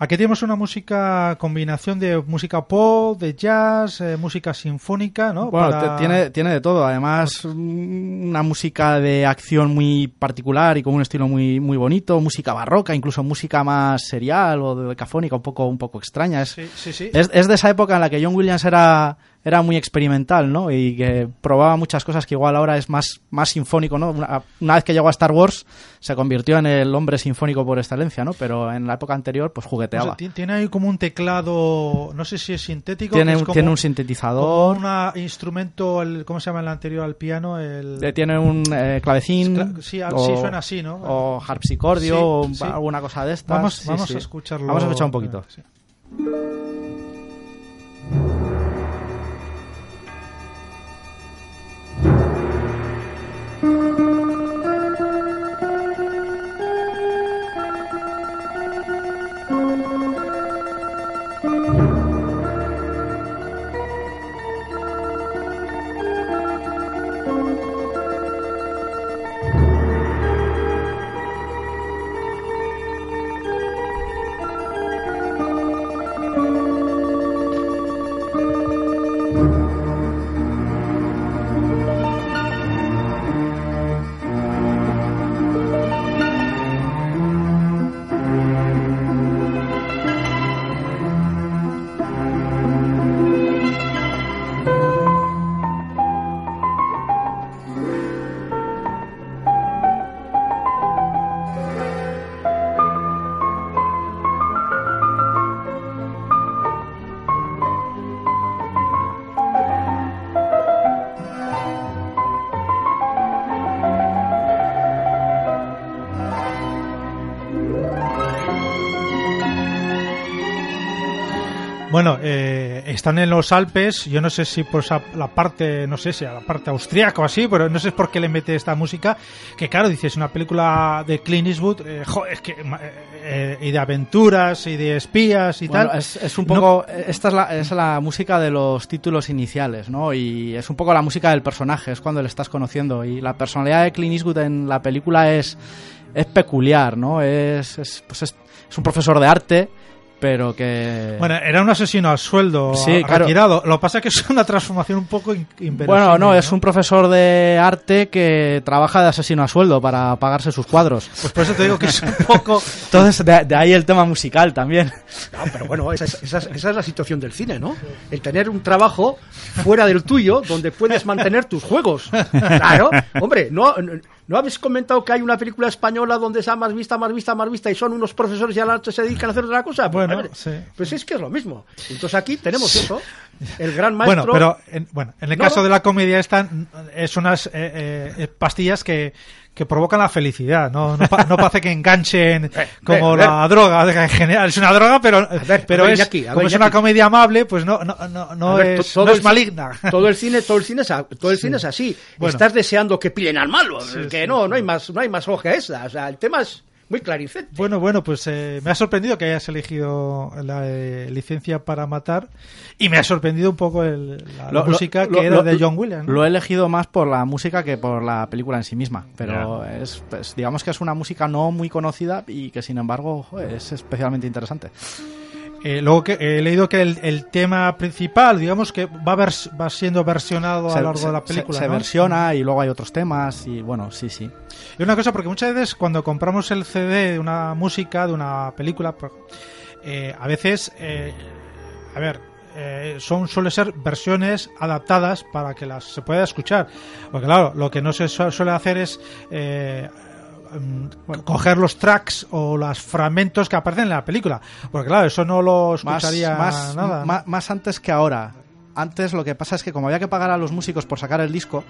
Aquí tenemos una música, combinación de música pop, de jazz, eh, música sinfónica, ¿no? Bueno, Para- tiene, tiene de todo. Además, mm, una música de acción muy particular y con un estilo muy, muy bonito, música barroca, incluso música más serial o decafónica, un poco, un poco extraña. Es, Sí, sí, sí. es, es de esa época en la que John Williams era, era muy experimental, ¿no? Y que probaba muchas cosas que igual ahora es más, más sinfónico, ¿no? Una, una vez que llegó a Star Wars, se convirtió en el hombre sinfónico por excelencia, ¿no? Pero en la época anterior, pues O jugueteaba. sea, tiene ahí como un teclado, no sé si es sintético. Tiene es un- como- tiene un sintetizador. Un instrumento, el, ¿cómo se llama el anterior al piano? El... Tiene un eh, clavecín. Cla- sí, o- sí, suena así, ¿no? O harpsicordio Sí, o sí. alguna cosa de estas. Vamos, vamos a escucharlo. Vamos a escuchar un poquito. Bueno, eh, están en los Alpes. Yo no sé si por esa- la parte, no sé si a la parte austríaca o así, pero no sé por qué le mete esta música. Que claro, dices, una película de Clint Eastwood, eh, jo, es que, eh, y de aventuras y de espías y Bueno, tal. es, es un No- poco. Esta es la, es la música de los títulos iniciales, ¿no? Y es un poco la música del personaje, es cuando le estás conociendo. Y la personalidad de Clint Eastwood en la película es, es peculiar, ¿no? Es, es, pues es, es un profesor de arte, pero que. Bueno, era un asesino al sueldo, Sí, a- claro. retirado. Lo que pasa es que es una transformación un poco in- inverosímil, Bueno, no, es un profesor de arte que trabaja de asesino a sueldo para pagarse sus cuadros. Pues por eso te digo que es un poco... Entonces, de, de ahí el tema musical también. No, pero bueno, esa, es- esa es- esa es la situación del cine, ¿no? El tener un trabajo fuera del tuyo donde puedes mantener tus juegos. Claro, hombre, ¿no, ¿no habéis comentado que hay una película española donde está más vista, más vista, más vista y son unos profesores y a la noche se dedican a hacer otra cosa? Pues, Bueno, sí. pues es que es lo mismo. Entonces aquí tenemos eso. el gran maestro. Bueno, pero en, bueno, en el No, caso no. de la comedia están es unas eh, eh, eh, pastillas que, que provocan la felicidad, no no, pa- no parece que enganchen como a ver. la droga en general, es una droga, pero pero ver, es Iñaki, a como es una comedia amable, pues no no no, no es to- no es maligna. Todo el cine, todo el cine es, todo el cine es así. Bueno. Estás deseando que pillen al malo, Sí, que sí, no, no hay más, no hay más hoja esa. O sea, el tema es muy. Bueno, bueno, pues eh, me ha sorprendido que hayas elegido la eh, licencia para matar y me ha sorprendido un poco el- la, la Lo- lo- música que lo- era lo- de John Williams. ¿no? Lo he elegido más por la música que por la película en sí misma. Pero es, pues, digamos que es una música no muy conocida y que sin embargo joder, es especialmente interesante. Eh, luego que he leído que el, el tema principal, digamos que va, a ver, va siendo versionado a Se- lo largo se- de la se- película. se ¿no? versiona y luego hay otros temas y bueno, sí, sí. Y una cosa, porque muchas veces cuando compramos el CD de una música, de una película, pues, eh, a veces, eh, a ver, eh, son suele ser versiones adaptadas para que las se pueda escuchar. Porque claro, lo que no se su- suele hacer es eh, mm, coger los tracks o los fragmentos que aparecen en la película. Porque claro, eso no lo escucharía más, nada. más antes que ahora. Antes lo que pasa es que como había que pagar a los músicos por sacar el disco,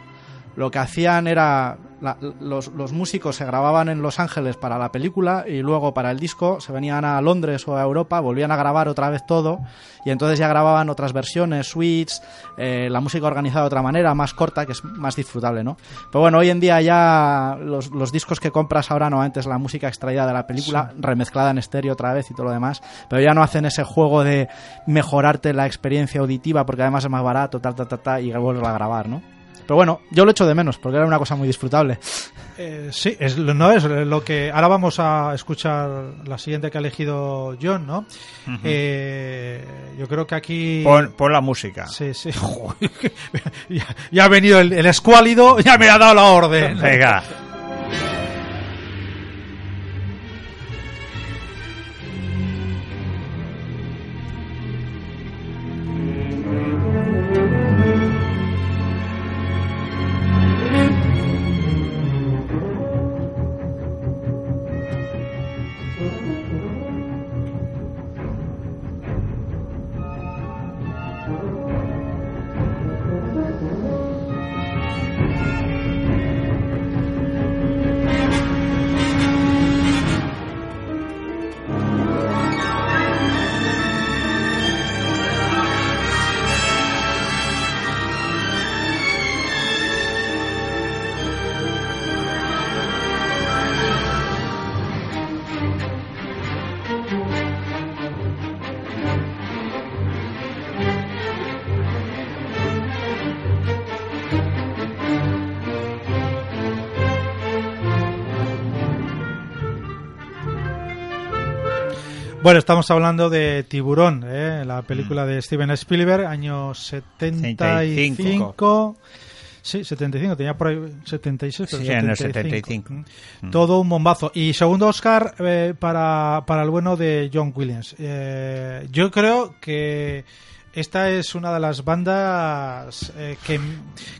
lo que hacían era la- los, los músicos se grababan en Los Ángeles para la película y luego para el disco se venían a Londres o a Europa, volvían a grabar otra vez todo y entonces ya grababan otras versiones, suites, eh, la música organizada de otra manera, más corta, que es más disfrutable, ¿no? Pero bueno, hoy en día ya los, los discos que compras ahora no antes la música extraída de la película, remezclada en estéreo otra vez y todo lo demás, pero ya no hacen ese juego de mejorarte la experiencia auditiva porque además es más barato, tal, tal, tal, tal, y vuelves a grabar, ¿no? Pero bueno, yo lo echo de menos porque era una cosa muy disfrutable. Eh, sí, es, no es lo que. Ahora vamos a escuchar la siguiente que ha elegido John, ¿no? Eh, yo creo que aquí. Pon, pon la música. Sí, sí. Ya ha venido el, el escuálido, ya me ha dado la orden. Venga. Bueno, estamos hablando de Tiburón, ¿eh? la película de Steven Spielberg, año 75. Sí, 75, tenía por ahí 76, pero Sí, en el 75. 75. Mm. Todo un bombazo. Y segundo Oscar eh, para, para el bueno de John Williams. Eh, yo creo que esta es una de las bandas eh, que,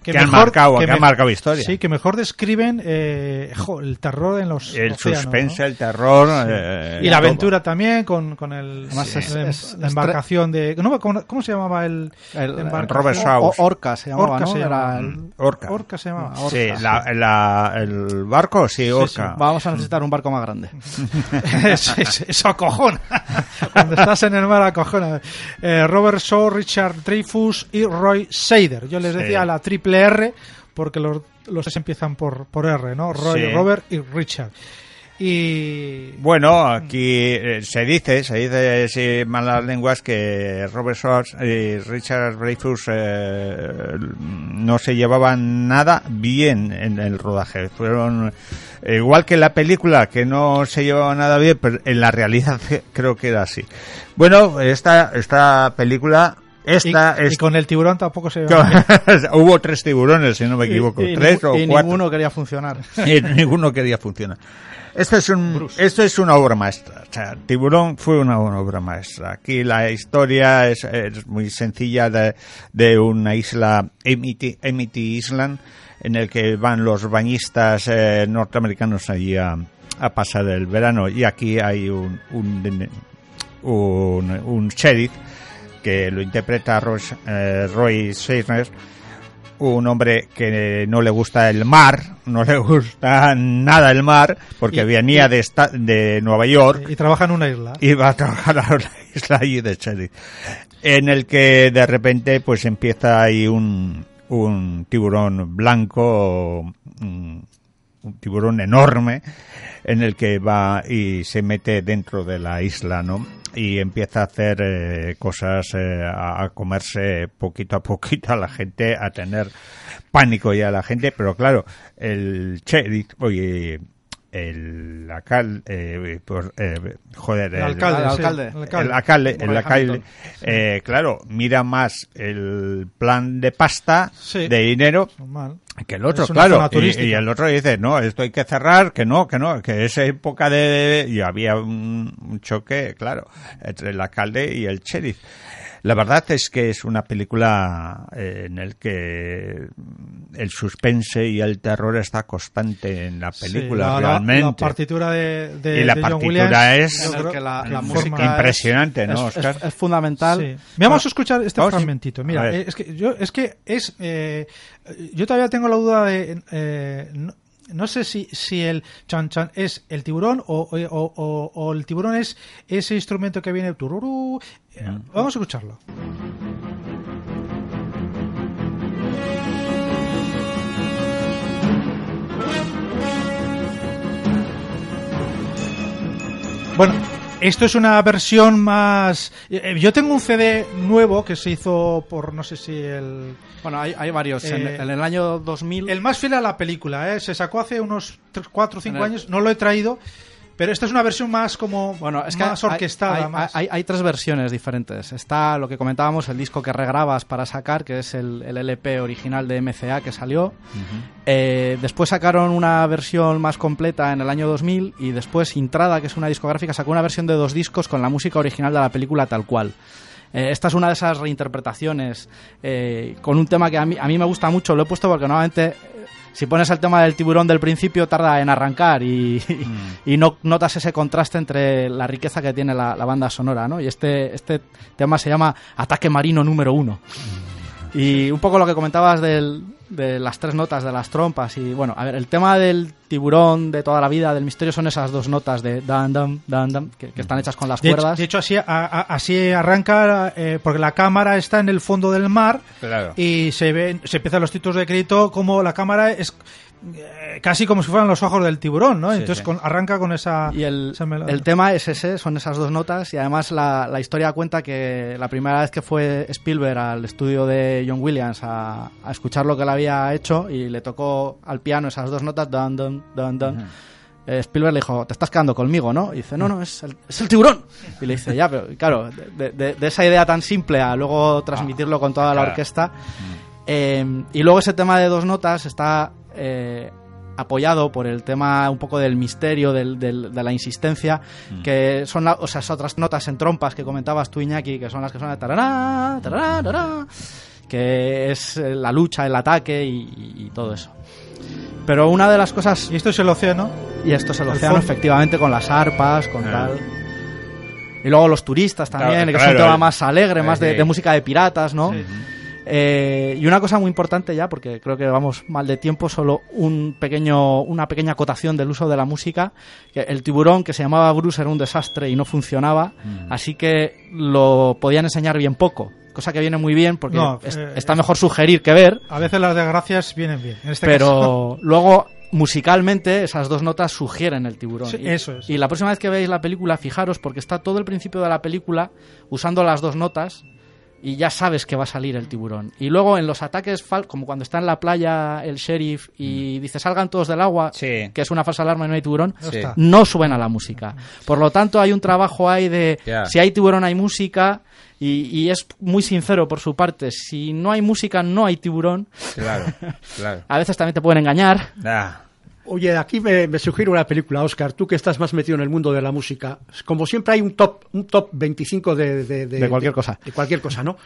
Que han marcado- que han marcado historia. Sí, que mejor describen eh, jo, el terror en los El océanos, suspense, ¿no? el terror. Sí. eh, y la todo. aventura también con, con el, es- la, es- la es embarcación de ¿cómo, cómo, cómo se llamaba el, El- embarcación? Robert Shaw. Orca se llamaba, Orca ¿no? se Era llamaba. el- Orca. Orca se llamaba. Orca. Sí, la, la- el barco, sí, Orca. Vamos a necesitar un barco más grande. eso, eso- eso acojona. Cuando estás en el mar acojona. Eh, Robert Shaw, Richard Dreyfus y Roy Seider. Yo les Sí. decía la triple R porque los, los tres empiezan por, por R, ¿no? Roy, Sí. Robert y Richard. Y Bueno, aquí eh, se dice, se dice sin malas lenguas que Robert Schwartz y Richard Dreyfuss eh, no se llevaban nada bien en el rodaje. Fueron igual que en la película que no se llevaba nada bien, pero en la realidad creo que era así. Bueno, esta esta película esta y, y es con el tiburón tampoco se hubo tres tiburones, si no me equivoco, Y- y tres o y cuatro. ninguno quería funcionar. y ninguno quería funcionar. Esto es, un, esto es una obra maestra. O sea, Tiburón fue una, una obra maestra. Aquí la historia es, es muy sencilla de, de una isla, Amity Island, en el que van los bañistas eh, norteamericanos allí a, a pasar el verano. Y aquí hay un, un, un, un sheriff que lo interpreta Roy, eh, Roy Seisner, un hombre que no le gusta el mar, no le gusta nada el mar, porque Y- venía y- de, esta- de Nueva York Y trabaja en una isla. y va a trabajar a la isla allí de Cherry, en el que de repente pues empieza ahí un, un tiburón blanco, un, un tiburón enorme, en el que va y se mete dentro de la isla, ¿no? Y empieza a hacer eh, cosas, eh, a, comerse poquito a poquito a la gente, a tener pánico ya a la gente, pero claro, el sheriff, oye, el alcalde, eh, por- eh, joder, El alcalde, El alcalde. el el alcalde. el eh, claro, mira más el plan de pasta, Sí. de dinero, Normal. que el otro, claro. Y, el otro dice, no, esto hay que cerrar, que no, que no, que es época de... Y había un, un choque, claro, entre el alcalde y el sheriff. La verdad es que es una película eh, en el que el suspense y el terror está constante en la película, Sí, la- realmente. La, partitura de, de- Y la de John partitura Williams, es- creo que la, la música Impresionante, es, ¿no, es- Oscar? es- es fundamental. Sí. Vamos a escuchar este Vamos. fragmentito. Mira, eh, es que yo es que es eh, yo todavía tengo la duda de eh, no, no sé si, si el chan chan es el tiburón o, o, o- o el tiburón es ese instrumento que viene tururú. Eh, Vamos a escucharlo. Bueno, esto es una versión más. eh, Yo tengo un CD nuevo que se hizo por no sé si el. Bueno, hay, hay varios. en, Eh, en el año 2000. El más fiel a la película, ¿eh? Se sacó hace unos 4 o 5 En el- años, no lo he traído. Pero esta es una versión más como. Bueno, es que más hay- orquestada. hay, más. hay- hay tres versiones diferentes. Está lo que comentábamos, el disco que regrabas para sacar, que es el, el LP original de MCA que salió. Eh, después sacaron una versión más completa en el año 2000 y después Intrada, que es una discográfica, sacó una versión de dos discos con la música original de la película tal cual. Eh, esta es una de esas reinterpretaciones eh, con un tema que a mí, a mí me gusta mucho. Lo he puesto porque normalmente eh, si pones el tema del tiburón del principio tarda en arrancar y, y no notas ese contraste entre la riqueza que tiene la, la banda sonora, ¿no? Y este, este tema se llama Ataque Marino número uno. Y un poco lo que comentabas del- de las tres notas de las trompas y bueno, a ver, el tema del tiburón de toda la vida, del misterio, son esas dos notas de dan dam, dan dam, que, que están hechas con las de, hecho, cuerdas. de hecho, así, a- a- así arranca, eh, porque la cámara está en el fondo del mar Claro. y se ven, se empiezan los títulos de crédito como la cámara es casi como si fueran los ojos del tiburón, ¿no? Sí, Entonces sí. con- arranca con esa, Y el, esa melodía. el tema es ese, son esas dos notas y además la, la historia cuenta que la primera vez que fue Spielberg al estudio de John Williams a, a escuchar lo que él había hecho y le tocó al piano esas dos notas, dan, dan, dan, dan, eh, Spielberg le dijo, te estás quedando conmigo, ¿no? Y dice, no, no, es el, es el tiburón. Y le dice, ya, pero claro, de, de- de esa idea tan simple a luego transmitirlo con toda la orquesta. Eh, y luego ese tema de dos notas está eh, apoyado por el tema un poco del misterio, del- del- de la insistencia, que son la- o sea, esas otras notas en trompas que comentabas tú, Iñaki, que son las que suenan tarará, tarará, tarará, que es eh, la lucha, el ataque y, todo eso. Pero una de las cosas... Y esto es el océano. Y esto es el océano, fondo. efectivamente, con las arpas, con Ah. tal... Y luego los turistas también, Claro, que es un claro, tema más alegre, más de, sí. de música de piratas, ¿no? Sí. Eh, y una cosa muy importante ya, porque creo que vamos mal de tiempo, solo un pequeño, una pequeña acotación del uso de la música. Que el tiburón que se llamaba Bruce era un desastre y no funcionaba, Mm. así que lo podían enseñar bien poco. Cosa que viene muy bien porque No, es- eh, está mejor sugerir que ver. A veces las desgracias vienen bien. En este pero caso- luego musicalmente esas dos notas sugieren el tiburón. Sí, y, eso es. y la próxima vez que veáis la película, fijaros, porque está todo el principio de la película usando las dos notas y ya sabes que va a salir el tiburón. Y luego en los ataques, fal- como cuando está en la playa el sheriff y dice salgan todos del agua, que es una falsa alarma y no hay tiburón, No está. no suena la música. Por lo tanto, hay un trabajo ahí de si hay tiburón hay música y, y es muy sincero por su parte. Si no hay música, no hay tiburón. Claro, claro. A veces también te pueden engañar. Oye, aquí me, me sugiere una película, Oscar, tú que estás más metido en el mundo de la música. Como siempre hay un top, un top 25 de, de, De cualquier cosa. De cualquier cosa, ¿no?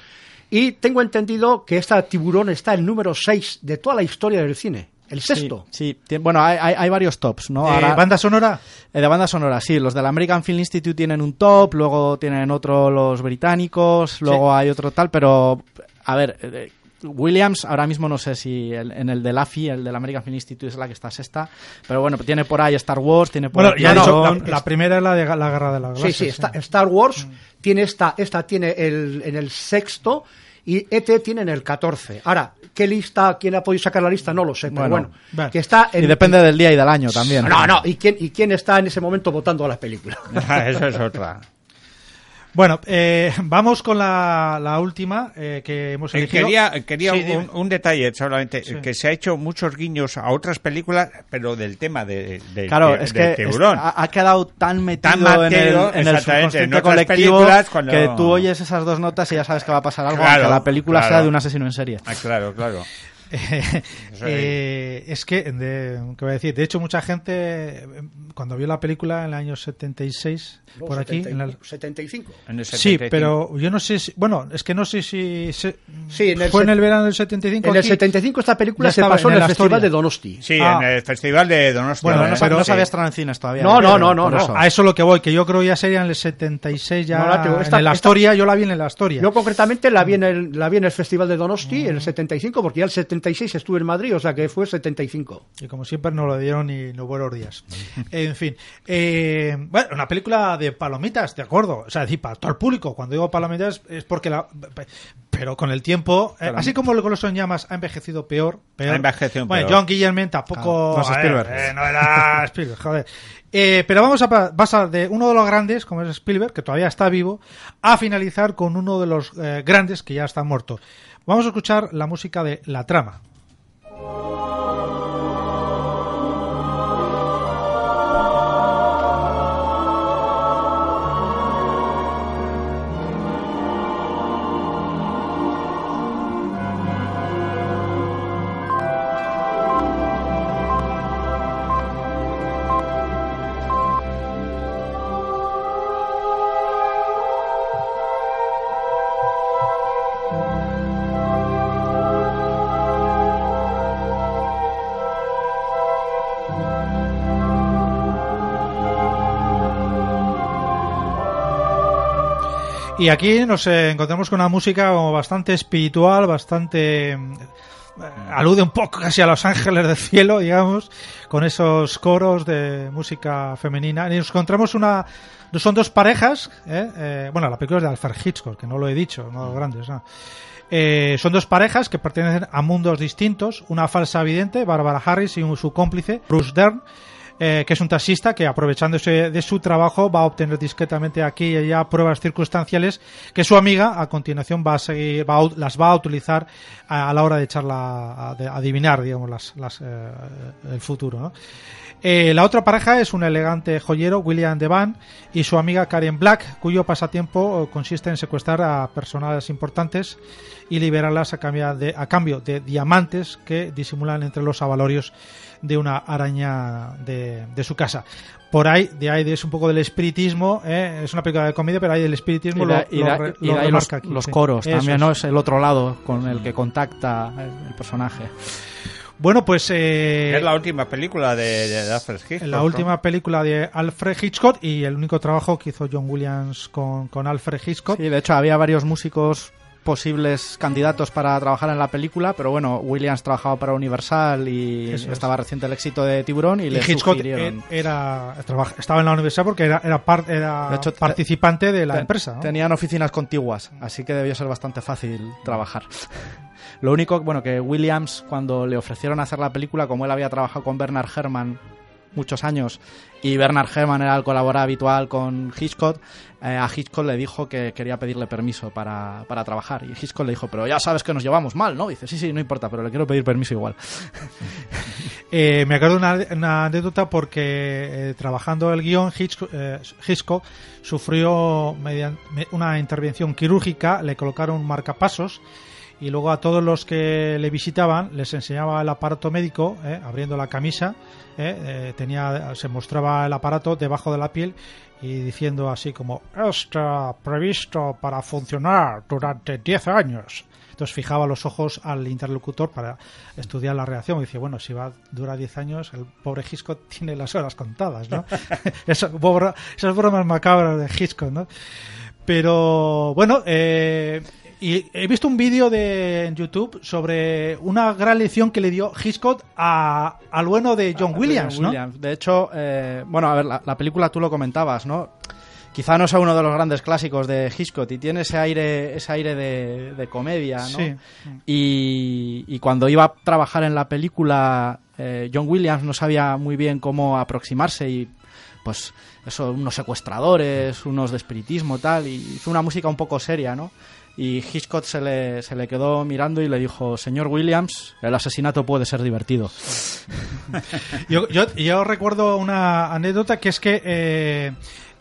Y tengo entendido que esta tiburón está el número 6 de toda la historia del cine. el sexto. Sí, sí. Bueno, hay, hay- hay varios tops, ¿no? Eh, Ahora- ¿Banda sonora? Eh, de banda sonora, sí. Los del American Film Institute tienen un top, luego tienen otro los británicos, luego hay otro tal, pero a ver, eh, Williams ahora mismo no sé si el- en el del AFI, el del American Film Institute es la que está sexta, pero bueno, tiene por ahí Star Wars, tiene por Bueno, ahí ya he dicho, Jason. la, la primera es la de la Guerra de las Sí, Galaxias. sí, Star, Star Wars tiene esta, esta tiene el, en el sexto y ET tiene en el 14. Ahora, ¿qué lista, quién ha podido sacar la lista? No lo sé, pero Bueno, bueno, que está en, y depende del día y del año también. No, no, ¿y quién, ¿y quién está en ese momento votando a la película? Eso es otra. Bueno, eh, vamos con la, la última eh, que hemos Eh, elegido. quería quería Sí, un, detalle solamente, Sí. que se ha hecho muchos guiños a otras películas, pero del tema de, de- Claro, de- es que tiburón. es- ha, quedado tan metido, Tan en el, en el colectivo cuando- que tú oyes esas dos notas y ya sabes que va a pasar algo, Claro, aunque la película claro. sea de un asesino en serie. Ah, claro, claro. Eh, es que, de, ¿qué voy a decir? De hecho, mucha gente, eh, cuando vio la película en el año 76, No, por aquí, 70 en la- 75. Sí, pero yo no sé si, bueno, es que no sé si se- Sí, en el fue en el verano del 75. En el aquí. 75 esta película se pasó en el Festival Astoria. de Donosti. Sí, Ah. en el Festival de Donostia. Bueno, ¿eh? no, pero- no se había Sí. en cines todavía. No, no, no, no, por no. eso. A eso lo que voy, que yo creo ya sería en el 76 ya No, la tengo, esta- en el esta- Astoria, yo la vi en el Astoria. Yo concretamente la vi en el, la vi en el Festival de Donosti en el 75, porque ya el 76 estuve en Madrid, o sea que fue 75. Y como siempre no lo dieron ni los buenos días. En fin. eh, bueno, una película de palomitas, de acuerdo. O sea, decir, para todo el público. Cuando digo palomitas es porque la... Pero con el tiempo, eh, así como el Goloso en llamas ha envejecido peor. peor Ha envejecido bueno, peor. John Guillermin tampoco... No Spielberg. eh, no era Spielberg, joder. Eh, pero vamos a pa- pasar de uno de los grandes, como es Spielberg, que todavía está vivo, a finalizar con uno de los eh, grandes que ya está muerto. Vamos a escuchar la música de La Trama. Y aquí nos eh, encontramos con una música como bastante espiritual, bastante... eh, alude un poco casi a los ángeles del cielo, digamos, con esos coros de música femenina. Y nos encontramos una... Son dos parejas, ¿eh? Eh, bueno, la película es de Alfred Hitchcock, que no lo he dicho, no los grandes, ¿no? Eh, son dos parejas que pertenecen a mundos distintos, una falsa vidente, Barbara Harris, y su cómplice, Bruce Dern, eh, que es un taxista que aprovechándose de su trabajo va a obtener discretamente aquí y allá pruebas circunstanciales que su amiga a continuación va a seguir, va a las va a utilizar a, la hora de echarla a, de adivinar, digamos, las, las, eh, el futuro. Eh, la otra pareja es un elegante joyero, William Devan, y su amiga Karen Black, cuyo pasatiempo consiste en secuestrar a personas importantes y liberarlas a cambio de, a cambio de diamantes que disimulan entre los avalorios de una araña de, de su casa. Por ahí, de ahí es un poco del espiritismo, ¿eh? es una película de comedia, pero ahí el espiritismo Y lo, lo lo los, remarca aquí, los sí. coros Eso también, es. ¿no? Es el otro lado con el que contacta el, personaje. Bueno, pues... eh, Es la última película de, de Alfred Hitchcock. la ¿no? última película de Alfred Hitchcock y el único trabajo que hizo John Williams con, con Alfred Hitchcock. Sí, de hecho había varios músicos posibles candidatos para trabajar en la película, pero bueno, Williams trabajaba para Universal y Eso es. estaba reciente el éxito de Tiburón y, Y le Hitchcock sugirieron. e- era, estaba en la universidad porque era, era, par- era De hecho, te- participante de la Ten- empresa. ¿no? Tenían oficinas contiguas, así que debió ser bastante fácil trabajar. Lo único, bueno, que Williams, cuando le ofrecieron hacer la película, como él había trabajado con Bernard Herrmann muchos años y Bernard Herrmann era el colaborador habitual con Hitchcock, eh, a Hitchcock le dijo que quería pedirle permiso para, para trabajar. Y Hitchcock le dijo, pero ya sabes que nos llevamos mal, ¿no? dice, sí, sí, no importa, pero le quiero pedir permiso igual. Eh, me acuerdo una, una anécdota porque eh, trabajando el guion, Hitchcock, Hitchcock sufrió una intervención quirúrgica, le colocaron marcapasos y luego a todos los que le visitaban les enseñaba el aparato médico, eh, abriendo la camisa, eh, eh, tenía, se mostraba el aparato debajo de la piel y diciendo así como está previsto para funcionar durante 10 años. Entonces fijaba los ojos al interlocutor para estudiar la reacción. Y decía, bueno, si va dura 10 años, el pobre Hitchcock tiene las horas contadas, ¿no? Eso, pobra- esas bromas macabras de Hitchcock, ¿no? Pero bueno, eh, y he visto un vídeo de en YouTube sobre una gran lección que le dio Hitchcock a, al bueno de John Williams, John ¿no? Williams. De hecho, eh, bueno, a ver, la, la película tú lo comentabas, ¿no? Quizá no sea uno de los grandes clásicos de Hitchcock y tiene ese aire, ese aire de, de comedia, ¿no? Sí. Y, y cuando iba a trabajar en la película, eh, John Williams no sabía muy bien cómo aproximarse y pues eso, unos secuestradores, unos de espiritismo tal, y hizo una música un poco seria, ¿no? Y Hitchcock se le, se le quedó mirando y le dijo, señor Williams, el asesinato puede ser divertido. Yo, yo, yo recuerdo una anécdota que es que eh,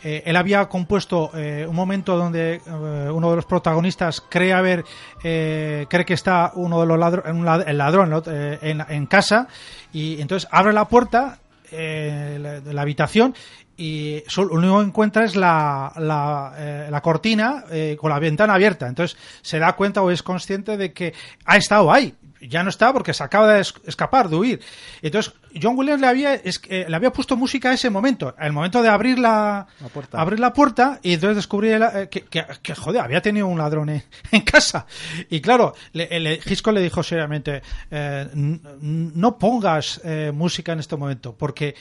eh, él había compuesto eh, un momento donde uno de los protagonistas cree haber cree que está uno de los ladrones el ladrón ¿no? En, en casa y entonces abre la puerta de la habitación y solo, lo único que encuentra es la, la, eh, la cortina eh, con la ventana abierta. Entonces se da cuenta o es consciente de que ha estado ahí. Ya no está porque se acaba de es- escapar, de huir. Entonces John Williams le había, es- eh, le había puesto música a ese momento, el momento de abrir la, puerta. abrir la puerta y entonces descubrí el- eh, que, que, que, joder, había tenido un ladrón en, en casa. Y claro, le, le- Hitchcock le dijo seriamente, eh, no pongas eh, música en este momento, porque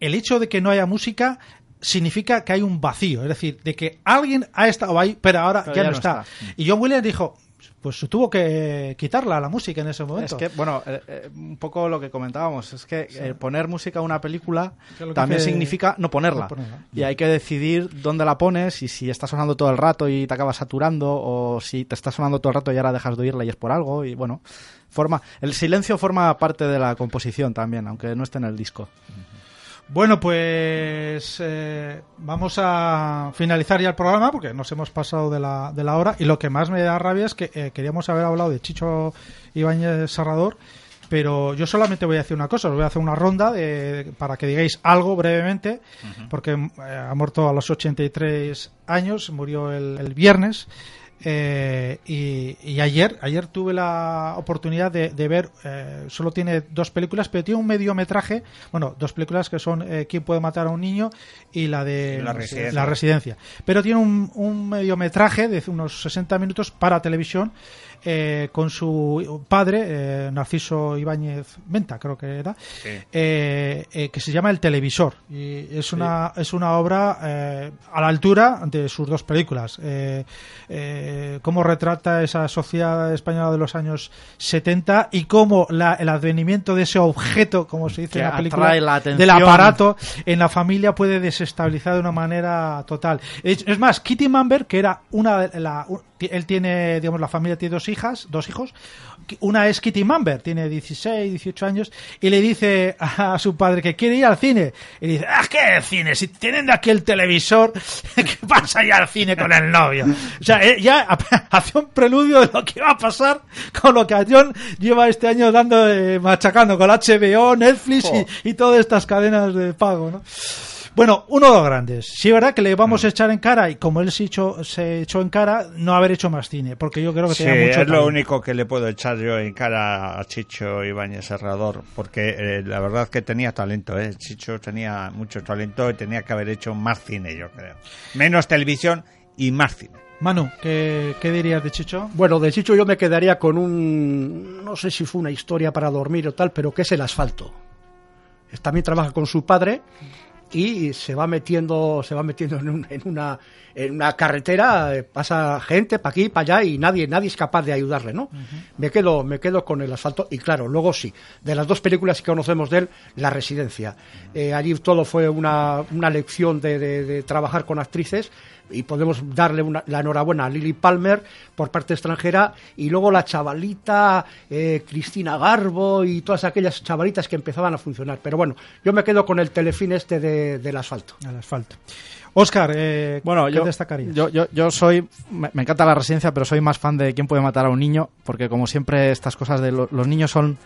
el hecho de que no haya música significa que hay un vacío, es decir, de que alguien ha estado ahí, pero ahora Pero ya, ya no está. está. Y John Williams dijo, pues tuvo que quitarla la música en ese Es momento. que, bueno, eh, eh, un poco lo que comentábamos, es que eh, poner música a una película es que también hace- significa no ponerla. no ponerla. Y hay que decidir dónde la pones y si está sonando todo el rato y te acabas saturando o si te está sonando todo el rato y ahora dejas de oírla y es por algo y bueno, forma el silencio forma parte de la composición también, aunque no esté en el disco. Bueno, pues eh, vamos a finalizar ya el programa porque nos hemos pasado de la, de la hora y lo que más me da rabia es que eh, queríamos haber hablado de Chicho Ibáñez Serrador, pero yo solamente voy a decir una cosa, os voy a hacer una ronda de- para que digáis algo brevemente, porque eh, ha muerto a los 83 años, murió el, el viernes. Eh, y, y ayer ayer tuve la oportunidad de, de ver eh, solo tiene dos películas pero tiene un mediometraje bueno dos películas que son eh, quién puede matar a un niño y la de La Residencia. la residencia pero tiene un, un mediometraje de unos 60 minutos para televisión eh, con su padre eh, Narciso Ibáñez Menta creo que era eh, eh, que se llama El Televisor. Y es una es una obra a la altura de sus dos películas. Cómo retrata esa sociedad española de los años 70 y cómo la- el advenimiento de ese objeto como se dice Que en la película la del aparato en la familia puede desestabilizar de una manera total. Es, es más Kitty Mamber que era una de la él tiene digamos la familia tiene dos hijas dos hijos. Una es Kitty Mamber tiene 16 18 años y le dice a su padre que quiere ir al cine. Y dice ah qué cine si tienen de aquí el televisor qué pasa ya al cine con el novio o sea eh, ya hace un preludio de lo que va a pasar con lo que a John lleva este año dando eh, machacando con HBO Netflix y, y todas estas cadenas de pago ¿no? Bueno, uno de los grandes. Sí, es verdad que le vamos a echar en cara, y como él se echó, se echó en cara, no haber hecho más cine, porque yo creo que Sí, tenía mucho es lo único que le puedo echar yo en cara a Chicho Ibáñez Serrador, porque eh, la verdad que tenía talento, ¿eh? Chicho tenía mucho talento y tenía que haber hecho más cine, yo creo. Menos televisión y más cine. Manu, ¿qué, qué dirías de Chicho? Bueno, de Chicho yo me quedaría con un, no sé si fue una historia para dormir o tal, pero que es el asfalto. También trabaja con su padre y se va metiendo, se va metiendo en, un- en una, en una carretera, eh, pasa gente para aquí, para allá y nadie, nadie es capaz de ayudarle, ¿no? Me quedo, me quedo con el asfalto y claro, luego sí, de las dos películas que conocemos de él, La Residencia. Eh, allí todo fue una, una lección de, de- de trabajar con actrices y podemos darle una- la enhorabuena a Lily Palmer por parte extranjera y luego la chavalita eh, Cristina Garbo y todas aquellas chavalitas que empezaban a funcionar. Pero bueno, yo me quedo con el telefín este de- del asfalto. El asfalto. Oscar, eh, Bueno, ¿qué yo, destacarías? yo, yo, yo soy, me, me encanta la residencia, pero soy más fan de quién puede matar a un niño, porque como siempre estas cosas de lo- los niños son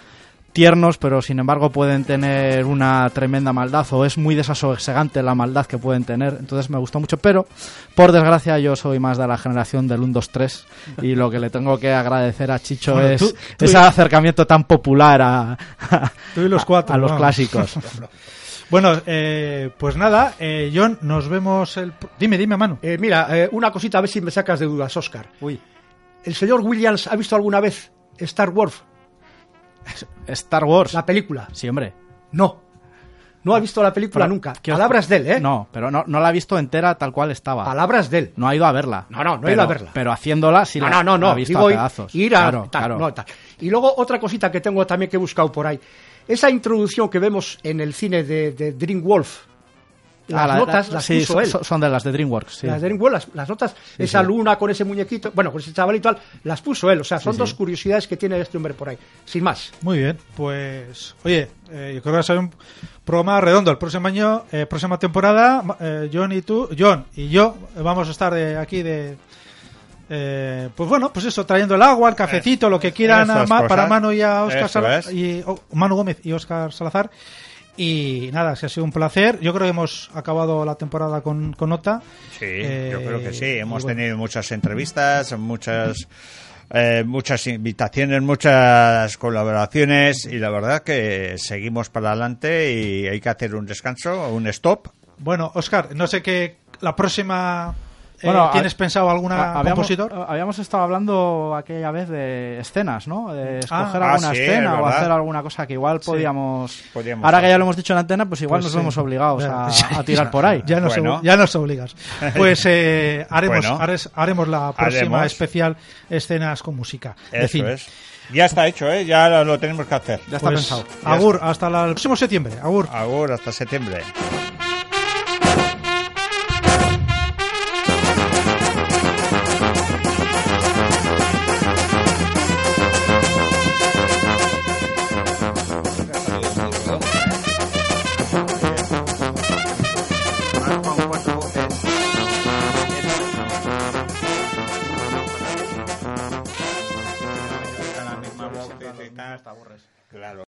tiernos, pero sin embargo pueden tener una tremenda maldad o es muy desasosegante la maldad que pueden tener. Entonces me gustó mucho, pero por desgracia yo soy más de la generación del 1, 2, 3 y lo que le tengo que agradecer a Chicho Bueno, es tú- tú ese y- acercamiento tan popular a, Tú y los cuatro, a los clásicos. Bueno, eh, pues nada, eh, John, nos vemos el... Dime, dime, Manu. Eh, mira, eh, una cosita, a ver si me sacas de dudas, Oscar. ¿El señor Williams ha visto alguna vez Star Wars? Star Wars. La película. Sí, hombre. No. No ha visto la película Pero, nunca. ¿qué os- Palabras de él, ¿eh? No, pero no, no la ha visto entera tal cual estaba. Palabras de él. No ha ido a verla. No, no, no ha Pero- ido a verla. Pero haciéndola sí no, la, no, no, la no. ha visto Digo, a ir- pedazos. ir a Claro, tal, claro. no, tal. Y luego otra cosita que tengo también que he buscado por ahí. Esa introducción que vemos en el cine de, de Dreamwolf. Las Ah, la- notas la- las sí, puso son, él. son- de las de DreamWorks. sí. Las de las, las notas, Sí, esa sí. luna con ese muñequito, bueno, con ese chavalito, tal, las puso él. O sea, son Sí, dos sí. curiosidades que tiene este hombre por ahí. Sin más. Muy bien, pues oye, eh, yo creo que va a ser un programa redondo. El próximo año, eh, próxima temporada, eh, John y tú, John y yo eh, vamos a estar de aquí de, eh, pues bueno, pues eso, trayendo el agua, el cafecito, lo que quieran a para Manu y a Oscar Sala- es. y oh, Manu Gómez y Oscar Salazar. Y nada, si ha sido un placer. Yo creo que hemos acabado la temporada con, con nota. Sí, Eh, yo creo que sí. Hemos bueno. tenido muchas entrevistas, muchas eh, muchas invitaciones, muchas colaboraciones y la verdad que seguimos para adelante y hay que hacer un descanso, un stop. Bueno, Oscar, no sé qué, la próxima... eh, Bueno, ¿Tienes ha- pensado alguna ha- habíamos, compositor? Habíamos estado hablando aquella vez de escenas, ¿no? De escoger Ah, alguna sí, escena es o hacer alguna cosa que igual Sí. podíamos... Podíamos Ahora que hacer. ya lo hemos dicho en la antena, pues igual Pues nos sí. vemos obligados a, a tirar por ahí. Ya nos, Bueno. ya nos obligas. Pues eh, haremos, Bueno. hares- haremos la próxima Haremos. especial escenas con música. de Eso cine. es. Ya está hecho, ¿eh? Ya lo, lo tenemos que hacer. Ya está Pues, pensado. Agur, hasta la- el próximo septiembre. Agur. Ahora hasta septiembre.